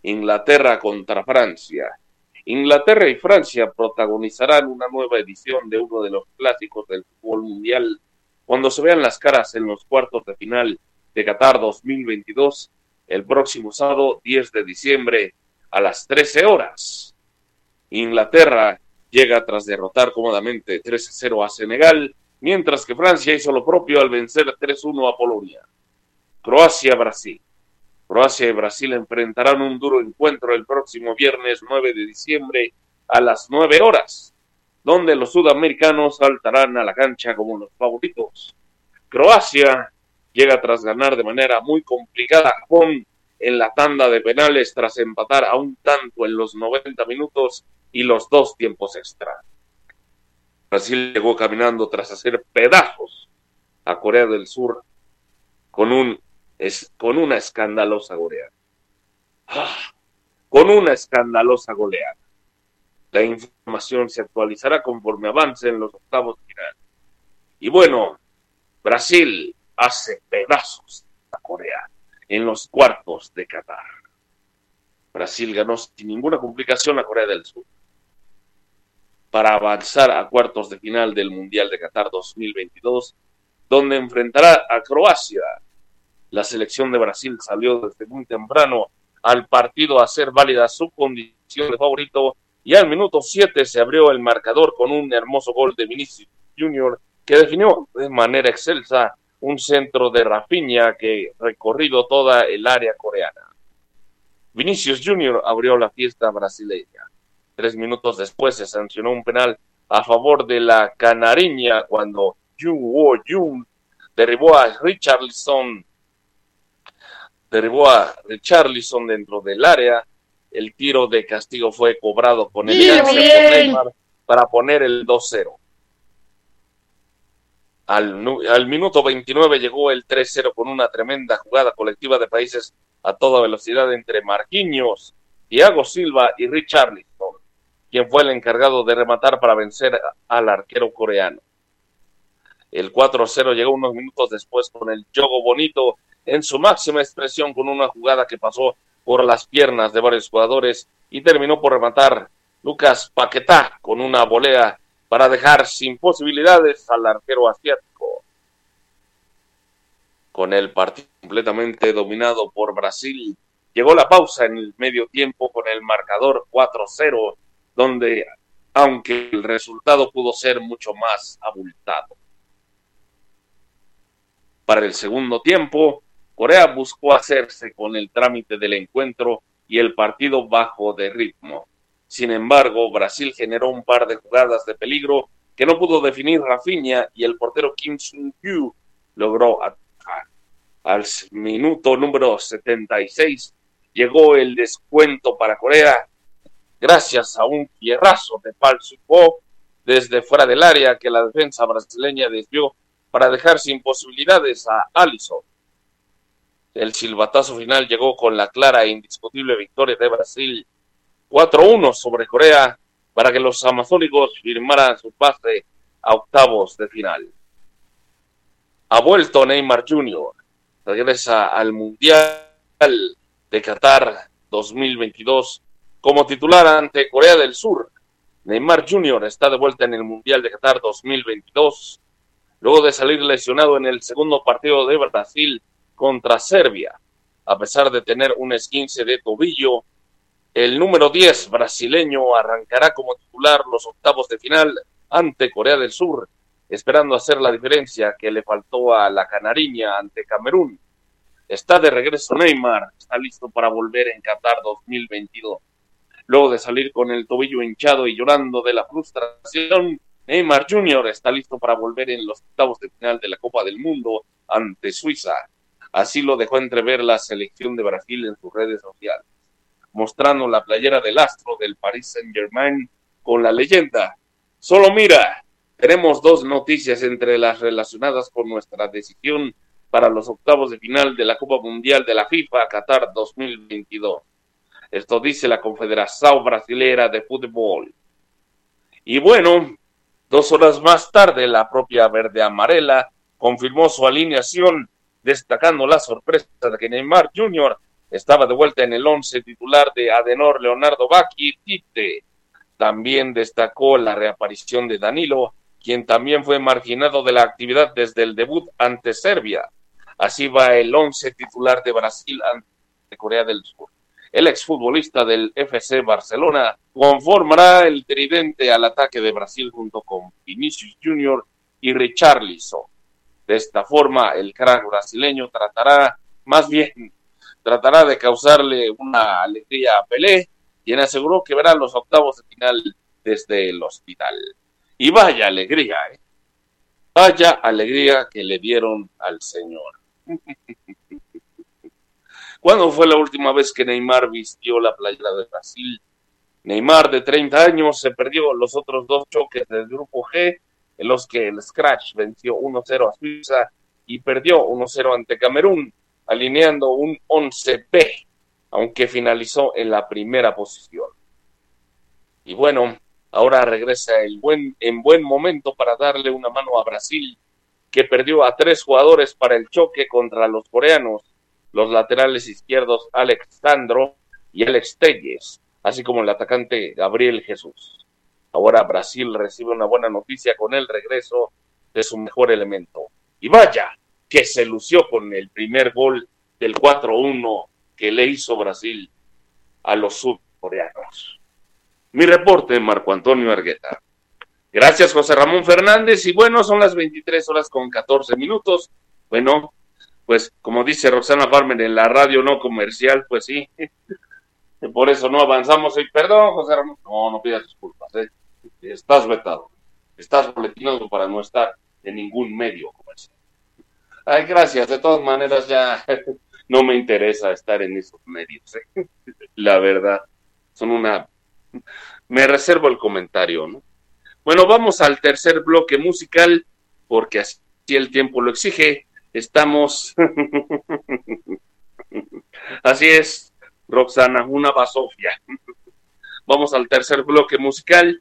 Inglaterra contra Francia. Inglaterra y Francia protagonizarán una nueva edición de uno de los clásicos del fútbol mundial cuando se vean las caras en los cuartos de final de Qatar 2022 el próximo sábado 10 de diciembre a las 13 horas. Inglaterra llega tras derrotar cómodamente 3-0 a Senegal, mientras que Francia hizo lo propio al vencer 3-1 a Polonia. Croacia-Brasil. Croacia y Brasil enfrentarán un duro encuentro el próximo viernes 9 de diciembre a las 9 horas, donde los sudamericanos saltarán a la cancha como los favoritos. Croacia llega tras ganar de manera muy complicada a en la tanda de penales tras empatar a un tanto en los 90 minutos y los dos tiempos extra. Brasil llegó caminando tras hacer pedazos a Corea del Sur con, un, es, con una escandalosa goleada. Ah, con una escandalosa goleada. La información se actualizará conforme avance en los octavos de final. Y bueno, Brasil hace pedazos a Corea en los cuartos de Qatar. Brasil ganó sin ninguna complicación a Corea del Sur para avanzar a cuartos de final del Mundial de Qatar 2022, donde enfrentará a Croacia. La selección de Brasil salió desde muy temprano al partido a hacer válida su condición de favorito y al minuto 7 se abrió el marcador con un hermoso gol de Vinicius Junior que definió de manera excelsa un centro de Rafinha que recorrido toda el área coreana. Vinicius Junior abrió la fiesta brasileña. Tres minutos después se sancionó un penal a favor de la canariña cuando Jung Woo Jung derribó a Richarlison derribó a Richarlison dentro del área. El tiro de castigo fue cobrado con elegancia por Neymar para poner el 2-0. Al, minuto 29 llegó el 3-0 con una tremenda jugada colectiva de países a toda velocidad entre Marquinhos, Thiago Silva y Richarlison, quien fue el encargado de rematar para vencer al arquero coreano. El 4-0 llegó unos minutos después con el juego bonito en su máxima expresión con una jugada que pasó por las piernas de varios jugadores y terminó por rematar Lucas Paquetá con una volea para dejar sin posibilidades al arquero asiático. Con el partido completamente dominado por Brasil, llegó la pausa en el medio tiempo con el marcador 4-0, donde, aunque el resultado pudo ser mucho más abultado. Para el segundo tiempo, Corea buscó hacerse con el trámite del encuentro y el partido bajo de ritmo. Sin embargo, Brasil generó un par de jugadas de peligro que no pudo definir Rafinha y el portero Kim Sung-kyu logró atacar. Al minuto número 76 llegó el descuento para Corea gracias a un fierrazo de Pal Supo desde fuera del área que la defensa brasileña desvió para dejar sin posibilidades a Alisson. El silbatazo final llegó con la clara e indiscutible victoria de Brasil 4-1 sobre Corea para que los amazónicos firmaran su pase a octavos de final. Ha vuelto Neymar Jr., regresa al Mundial de Qatar 2022 como titular ante Corea del Sur. Neymar Jr. está de vuelta en el Mundial de Qatar 2022, luego de salir lesionado en el segundo partido de Brasil contra Serbia. A pesar de tener un esquince de tobillo, el número 10 brasileño arrancará como titular los octavos de final ante Corea del Sur, esperando hacer la diferencia que le faltó a la canariña ante Camerún. Está de regreso Neymar, está listo para volver en Qatar 2022. Luego de salir con el tobillo hinchado y llorando de la frustración, Neymar Jr. está listo para volver en los octavos de final de la Copa del Mundo ante Suiza. Así lo dejó entrever la selección de Brasil en sus redes sociales mostrando la playera del astro del Paris Saint Germain con la leyenda. Solo mira, tenemos dos noticias entre las relacionadas con nuestra decisión para los octavos de final de la Copa Mundial de la FIFA Qatar 2022. Esto dice la Confederación Brasilera de Fútbol. Y bueno, dos horas más tarde, la propia Verde Amarela confirmó su alineación, destacando la sorpresa de que Neymar Jr estaba de vuelta en el once titular de Adenor Leonardo Bacchi Tite. También destacó la reaparición de Danilo, quien también fue marginado de la actividad desde el debut ante Serbia. Así va el once titular de Brasil ante Corea del Sur. El exfutbolista del FC Barcelona conformará el tridente al ataque de Brasil junto con Vinicius Junior y Richarlison. De esta forma, el crack brasileño tratará más bien tratará de causarle una alegría a Pelé, quien aseguró que verá los octavos de final desde el hospital. Y vaya alegría, ¿eh? Vaya alegría que le dieron al Señor. ¿Cuándo fue la última vez que Neymar vistió la playera de Brasil? Neymar, de 30 años, se perdió los otros dos choques del grupo G, en los que el Scratch venció 1-0 a Suiza y perdió 1-0 ante Camerún, alineando un 11B, aunque finalizó en la primera posición. Y bueno, ahora regresa el buen, en buen momento para darle una mano a Brasil, que perdió a tres jugadores para el choque contra los coreanos, los laterales izquierdos Alex Sandro y Alex Telles, así como el atacante Gabriel Jesús. Ahora Brasil recibe una buena noticia con el regreso de su mejor elemento. Y vaya, que se lució con el primer gol del 4-1 que le hizo Brasil a los sudcoreanos. Mi reporte, Marco Antonio Argueta. Gracias, José Ramón Fernández. Y bueno, son las 23 horas con 14 minutos. Bueno, pues como dice Roxana Farmer en la radio no comercial, pues sí. Por eso no avanzamos hoy. Perdón, José Ramón. No, no pidas disculpas. ¿eh? Estás vetado. Estás boletinado para no estar en ningún medio comercial. Ay, gracias. De todas maneras, ya no me interesa estar en esos medios. ¿eh? La verdad, son una. Me reservo el comentario, ¿no? Bueno, vamos al tercer bloque musical, porque así el tiempo lo exige. Estamos. así es, Roxana, una basofia. Vamos al tercer bloque musical,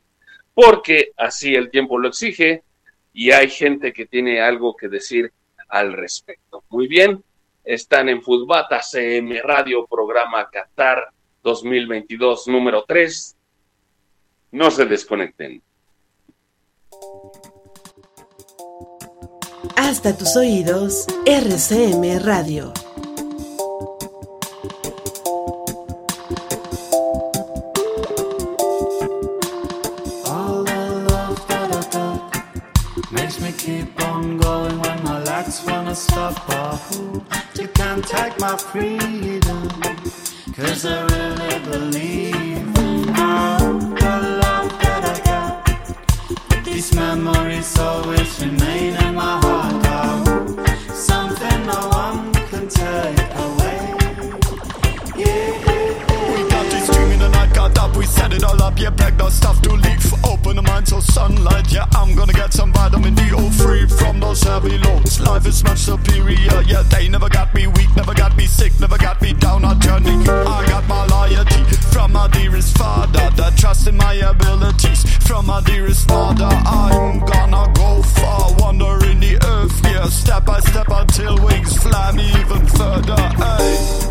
porque así el tiempo lo exige y hay gente que tiene algo que decir al respecto. Muy bien, están en Fudbata CM Radio, programa Qatar 2022, número 3. No se desconecten. Hasta tus oídos, RCM Radio. Oh, you can't take my freedom, cause I really believe in all the love that I got. These memories always remain in my heart. Oh, something no one can take away. Yeah. We got this string in the night, got up, we set it all up, yeah, packed our stuff to the so sunlight, yeah, I'm gonna get some vitamin D, oh, free from those heavy loads. Life is much superior, yeah, they never got me weak, never got me sick, never got me down on journey. I got my loyalty from my dearest father, that trust in my abilities from my dearest mother. I'm gonna go far, wander in the earth, yeah, step by step until wings fly me even further, hey.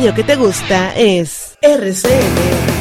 Radio que te gusta es RCM.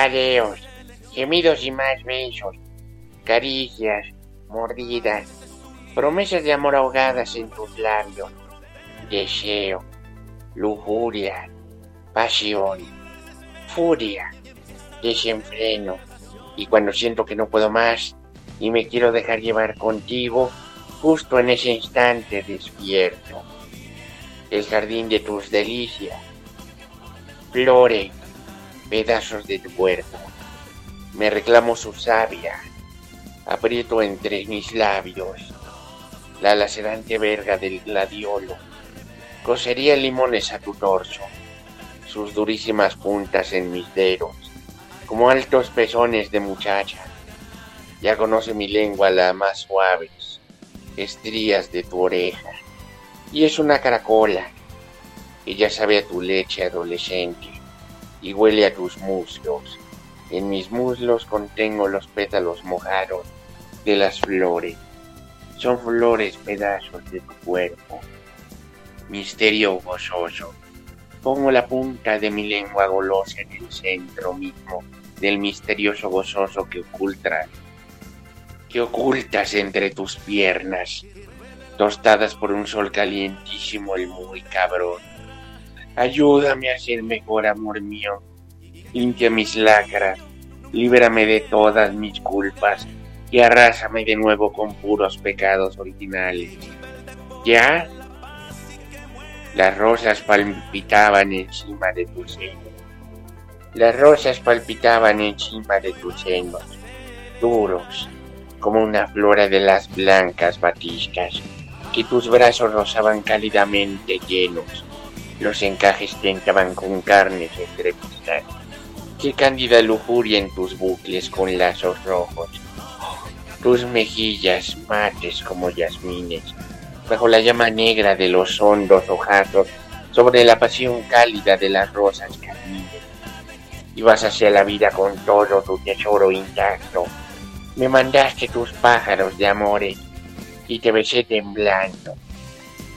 Jadeos, gemidos y más besos, caricias, mordidas, promesas de amor ahogadas en tus labios, deseo, lujuria, pasión, furia, desenfreno. Y cuando siento que no puedo más y me quiero dejar llevar contigo, justo en ese instante despierto. El jardín de tus delicias flores, pedazos de tu cuerpo. Me reclamo su savia, aprieto entre mis labios. La lacerante verga del gladiolo. Cosería limones a tu torso, sus durísimas puntas en mis dedos, como altos pezones de muchacha. Ya conoce mi lengua las más suaves, estrías de tu oreja, y es una caracola. Y ya sabe a tu leche adolescente y huele a tus muslos. En mis muslos contengo los pétalos mojados de las flores. Son flores pedazos de tu cuerpo. Misterio gozoso. Pongo la punta de mi lengua golosa en el centro mismo del misterioso gozoso que ocultas, que ocultas entre tus piernas, tostadas por un sol calientísimo el muy cabrón. Ayúdame a ser mejor, amor mío. Limpia mis lacras, líbrame de todas mis culpas y arrásame de nuevo con puros pecados originales. ¿Ya? Las rosas palpitaban encima de tus senos. Las rosas palpitaban encima de tus senos, duros, como una flora de las blancas batiscas, que tus brazos rozaban cálidamente llenos los encajes tentaban con carnes entrevistas. Qué cándida lujuria en tus bucles con lazos rojos. Tus mejillas mates como yasmines, bajo la llama negra de los hondos ojazos, sobre la pasión cálida de las rosas carmines. Ibas hacia la vida con todo tu tesoro intacto. Me mandaste tus pájaros de amores y te besé temblando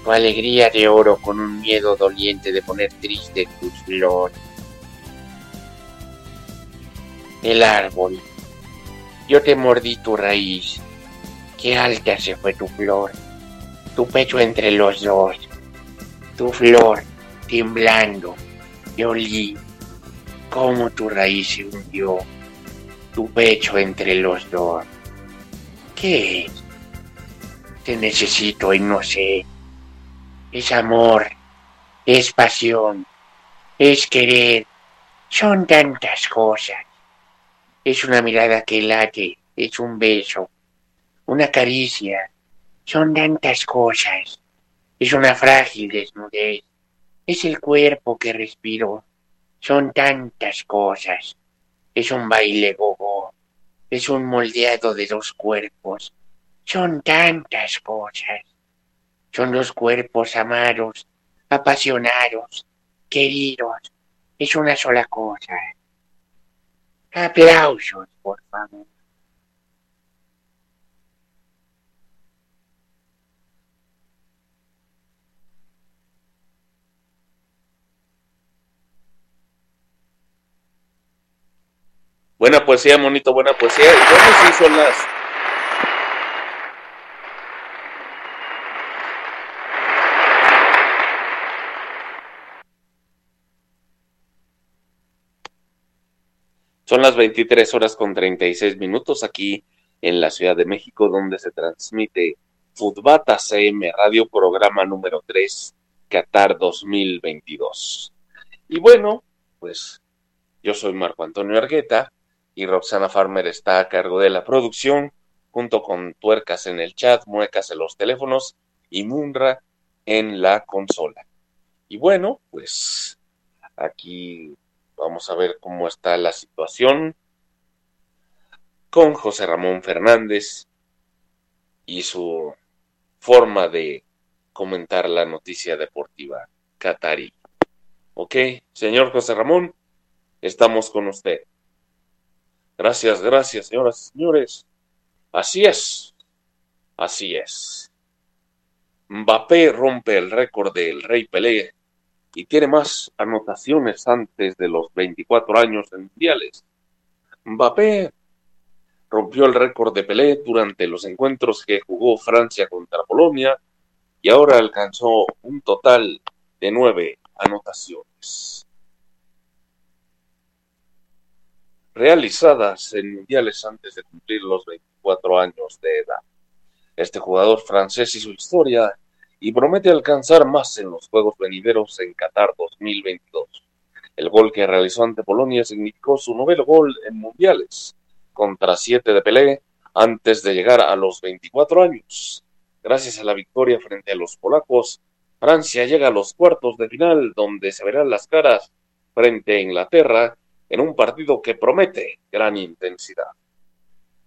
tu alegría de oro con un miedo doliente de poner triste tus flores. El árbol. Yo te mordí tu raíz. Qué alta se fue tu flor. Tu pecho entre los dos. Tu flor temblando. Yo olí cómo tu raíz se hundió. Tu pecho entre los dos. ¿Qué es? Te necesito y no sé es amor, es pasión, es querer, son tantas cosas. Es una mirada que late, es un beso, una caricia, son tantas cosas. Es una frágil desnudez, es el cuerpo que respiro, son tantas cosas. Es un baile gogo, es un moldeado de dos cuerpos, son tantas cosas son los cuerpos amados, apasionados, queridos. Es una sola cosa. Aplausos, por favor. Buena poesía, monito, buena poesía. ¿Y sí son las Son las 23 horas con 36 minutos aquí en la Ciudad de México, donde se transmite Futbata CM Radio, programa número 3, Qatar 2022. Y bueno, pues yo soy Marco Antonio Argueta y Roxana Farmer está a cargo de la producción, junto con Tuercas en el chat, Muecas en los teléfonos y Munra en la consola. Y bueno, pues aquí vamos a ver cómo está la situación con José Ramón Fernández y su forma de comentar la noticia deportiva catarí. Ok, señor José Ramón, estamos con usted. Gracias, gracias, señoras y señores. Así es, así es. Mbappé rompe el récord del Rey Pelé y tiene más anotaciones antes de los 24 años en mundiales. Mbappé rompió el récord de Pelé durante los encuentros que jugó Francia contra Polonia y ahora alcanzó un total de nueve anotaciones. Realizadas en mundiales antes de cumplir los 24 años de edad. Este jugador francés hizo historia y promete alcanzar más en los Juegos venideros en Qatar 2022. El gol que realizó ante Polonia significó su noveno gol en mundiales, contra siete de Pelé, antes de llegar a los 24 años. Gracias a la victoria frente a los polacos, Francia llega a los cuartos de final, donde se verán las caras frente a Inglaterra en un partido que promete gran intensidad.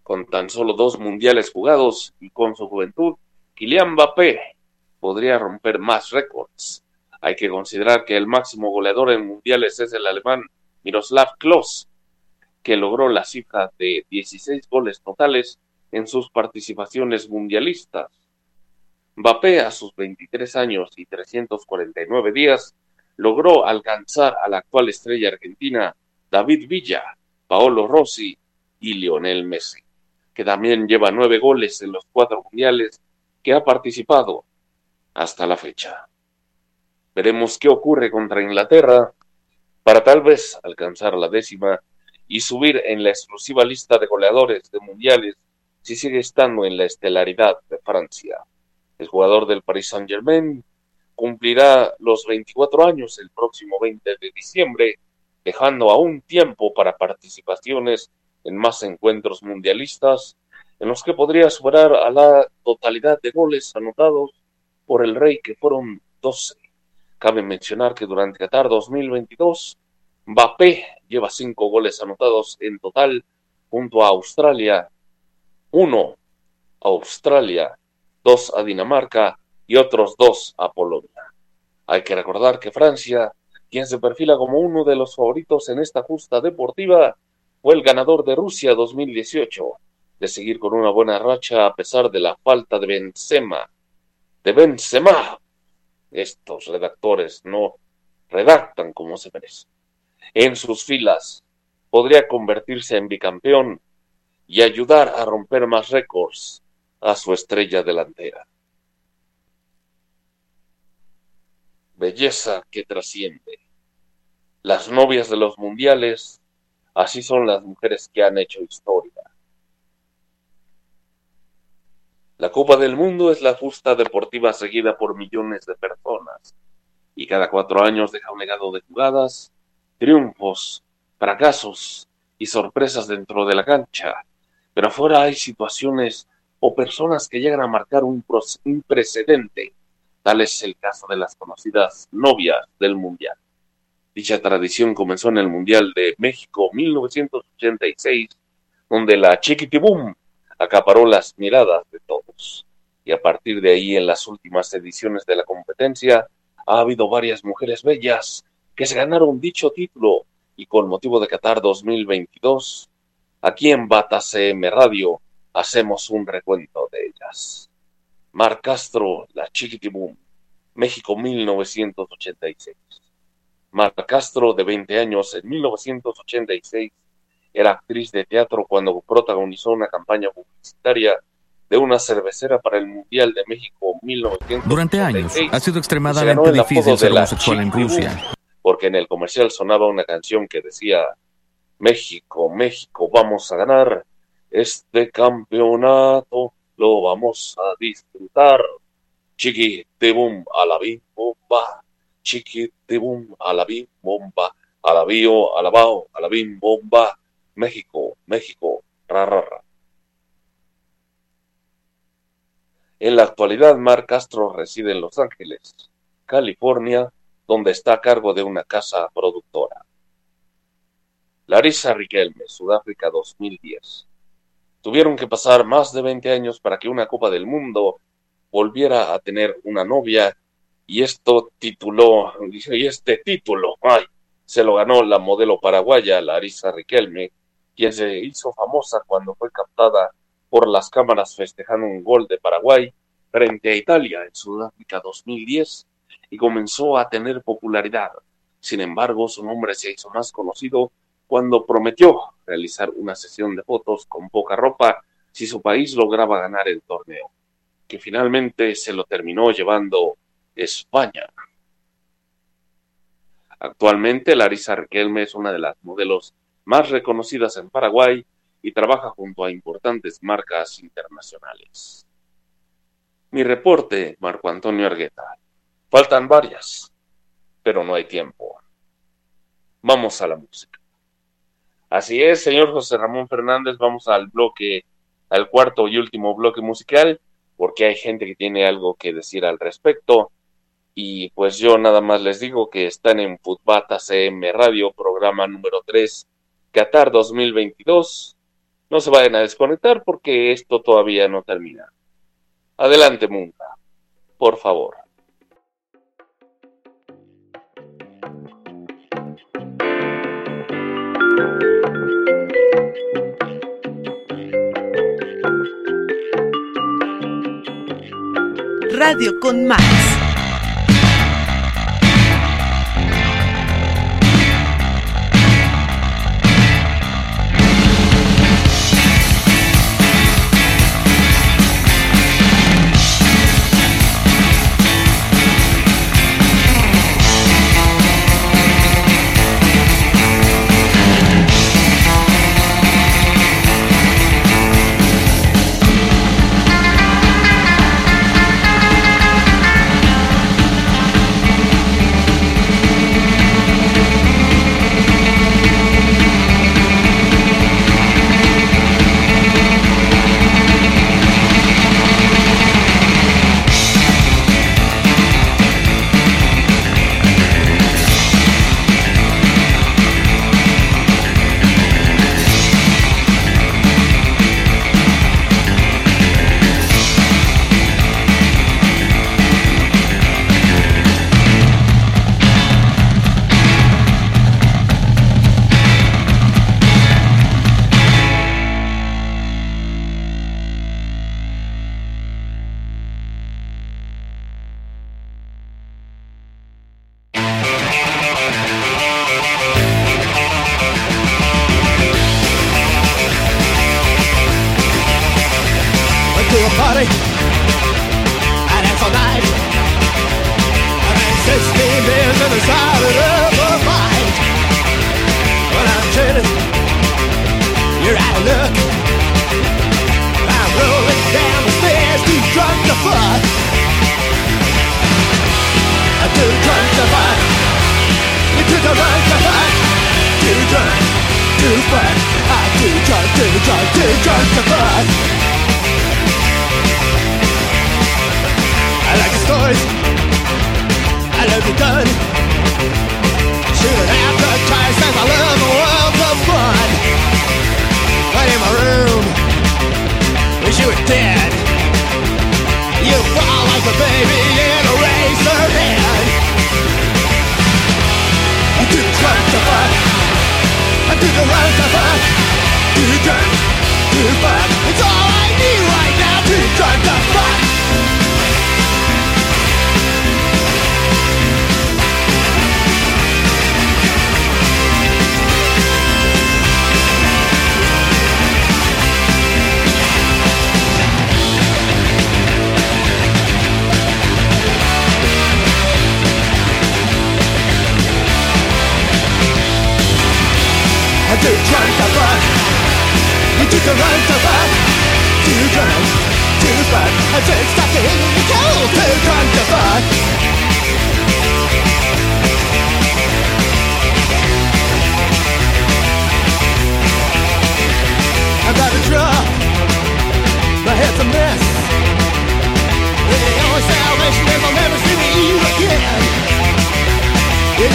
Con tan solo dos mundiales jugados y con su juventud, Kylian Mbappé podría romper más récords. Hay que considerar que el máximo goleador en mundiales es el alemán Miroslav Klose, que logró la cifra de 16 goles totales en sus participaciones mundialistas. Mbappé, a sus 23 años y 349 días, logró alcanzar a la actual estrella argentina David Villa, Paolo Rossi y Lionel Messi, que también lleva nueve goles en los cuatro mundiales que ha participado hasta la fecha. Veremos qué ocurre contra Inglaterra para tal vez alcanzar la décima y subir en la exclusiva lista de goleadores de mundiales si sigue estando en la estelaridad de Francia. El jugador del Paris Saint-Germain cumplirá los 24 años el próximo 20 de diciembre, dejando aún tiempo para participaciones en más encuentros mundialistas, en los que podría superar a la totalidad de goles anotados por el Rey, que fueron 12. Cabe mencionar que durante Qatar 2022, Mbappé lleva cinco goles anotados en total junto a Australia, uno a Australia, dos a Dinamarca y otros dos a Polonia. Hay que recordar que Francia, quien se perfila como uno de los favoritos en esta justa deportiva, fue el ganador de Rusia 2018, de seguir con una buena racha a pesar de la falta de Benzema. De Benzema. Estos redactores no redactan como se merece. En sus filas podría convertirse en bicampeón y ayudar a romper más récords a su estrella delantera. Belleza que trasciende. Las novias de los mundiales, así son las mujeres que han hecho historia. La Copa del Mundo es la justa deportiva seguida por millones de personas y cada cuatro años deja un legado de jugadas, triunfos, fracasos y sorpresas dentro de la cancha, pero afuera hay situaciones o personas que llegan a marcar un, un precedente. Tal es el caso de las conocidas novias del Mundial. Dicha tradición comenzó en el Mundial de México 1986, donde la Chiquitibum acaparó las miradas de todos. Y a partir de ahí, en las últimas ediciones de la competencia, ha habido varias mujeres bellas que se ganaron dicho título y con motivo de Qatar 2022, aquí en Bata CM Radio hacemos un recuento de ellas. Mar Castro, la Chiquitibum, México 1986. Mar Castro, de 20 años, en 1986, era actriz de teatro cuando protagonizó una campaña publicitaria de una cervecera para el Mundial de México 1986. Durante años ha sido extremadamente difícil ser homosexual en Rusia. Porque en el comercial sonaba una canción que decía México, México, vamos a ganar este campeonato, lo vamos a disfrutar. Chiquitibum a la bim bomba, chiquitibum a la bim bomba, a la bio, a la bao, a la bim bomba. México, México, ra, ra, ra. En la actualidad, Mar Castro reside en Los Ángeles, California, donde está a cargo de una casa productora. Larissa Riquelme, Sudáfrica 2010. Tuvieron que pasar más de 20 años para que una Copa del Mundo volviera a tener una novia y esto tituló, y este título, ay, se lo ganó la modelo paraguaya Larissa Riquelme, quien se hizo famosa cuando fue captada por las cámaras festejando un gol de Paraguay frente a Italia en Sudáfrica 2010 y comenzó a tener popularidad. Sin embargo, su nombre se hizo más conocido cuando prometió realizar una sesión de fotos con poca ropa si su país lograba ganar el torneo, que finalmente se lo terminó llevando España. Actualmente, Larissa Riquelme es una de las modelos más reconocidas en Paraguay y trabaja junto a importantes marcas internacionales. Mi reporte, Marco Antonio Argueta. Faltan varias, pero no hay tiempo. Vamos a la música. Así es, señor José Ramón Fernández, vamos al bloque, al cuarto y último bloque musical, porque hay gente que tiene algo que decir al respecto. Y pues yo nada más les digo que están en Futbata CM Radio, programa número 3, Qatar 2022. No se vayan a desconectar porque esto todavía no termina. Adelante, Munga, por favor. Radio con Más.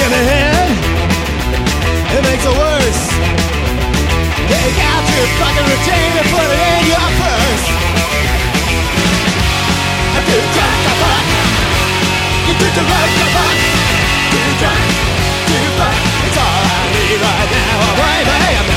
in the head, it makes it worse. Take out your fucking retainer, put it in your purse. If you drunk the fuck, you do the right to fuck. Too drunk, too fuck, it's all I need right now. Baby, I'm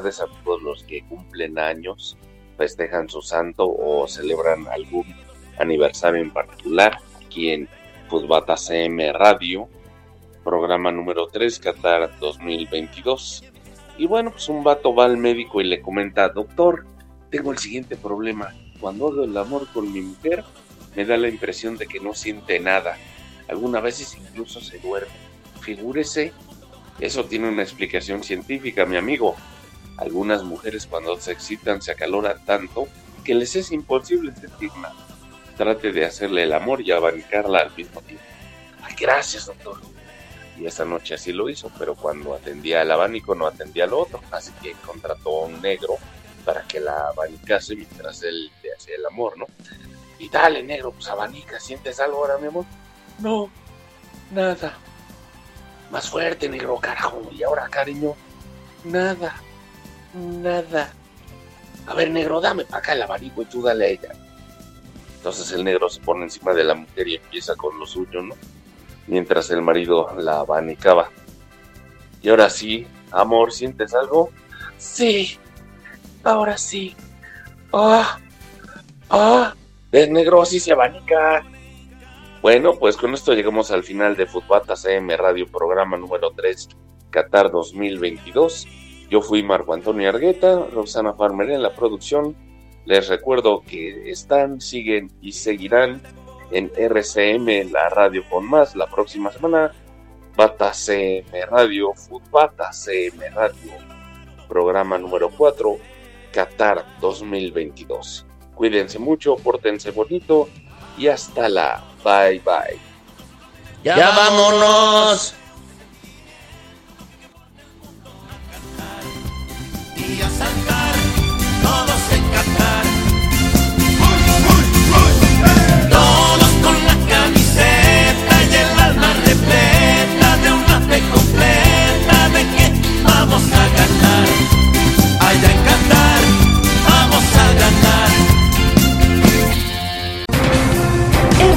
felicidades a todos los que cumplen años, festejan su santo o celebran algún aniversario en particular aquí en Fútbata CM Radio, programa número 3, Qatar 2022. Y bueno, pues un vato va al médico y le comenta, doctor, tengo el siguiente problema. Cuando hago el amor con mi mujer, me da la impresión de que no siente nada. Algunas veces incluso se duerme. Figúrese, eso tiene una explicación científica, mi amigo. Algunas mujeres cuando se excitan se acaloran tanto que les es imposible sentir nada. Trate de hacerle el amor y abanicarla al mismo tiempo. Ay, gracias, doctor. Y esa noche así lo hizo, pero cuando atendía el abanico no atendía al otro, así que contrató a un negro para que la abanicase mientras él le hacía el amor, ¿no? Y dale, negro, pues abanica, ¿sientes algo ahora, mi amor? No, nada. Más fuerte, negro, carajo. Y ahora, cariño, nada, nada. A ver, negro, dame para acá el abanico y tú dale a ella. Entonces el negro se pone encima de la mujer y empieza con lo suyo, ¿no? Mientras el marido la abanicaba. Y ahora sí, amor, ¿sientes algo? Sí, ahora sí. ¡Ah! ¡Ah! ¿Ves, negro? Así se abanica. Bueno, pues con esto llegamos al final de Futbata CM Radio, programa número 3, Qatar 2022. Yo fui Marco Antonio Argueta, Rosana Farmer en la producción. Les recuerdo que están, siguen y seguirán en RCM, la radio con más, la próxima semana. Bata CM Radio, Futbata CM Radio, programa número 4, Qatar 2022. Cuídense mucho, pórtense bonito y hasta la bye bye. ¡Ya, ¡Ya vámonos! Y a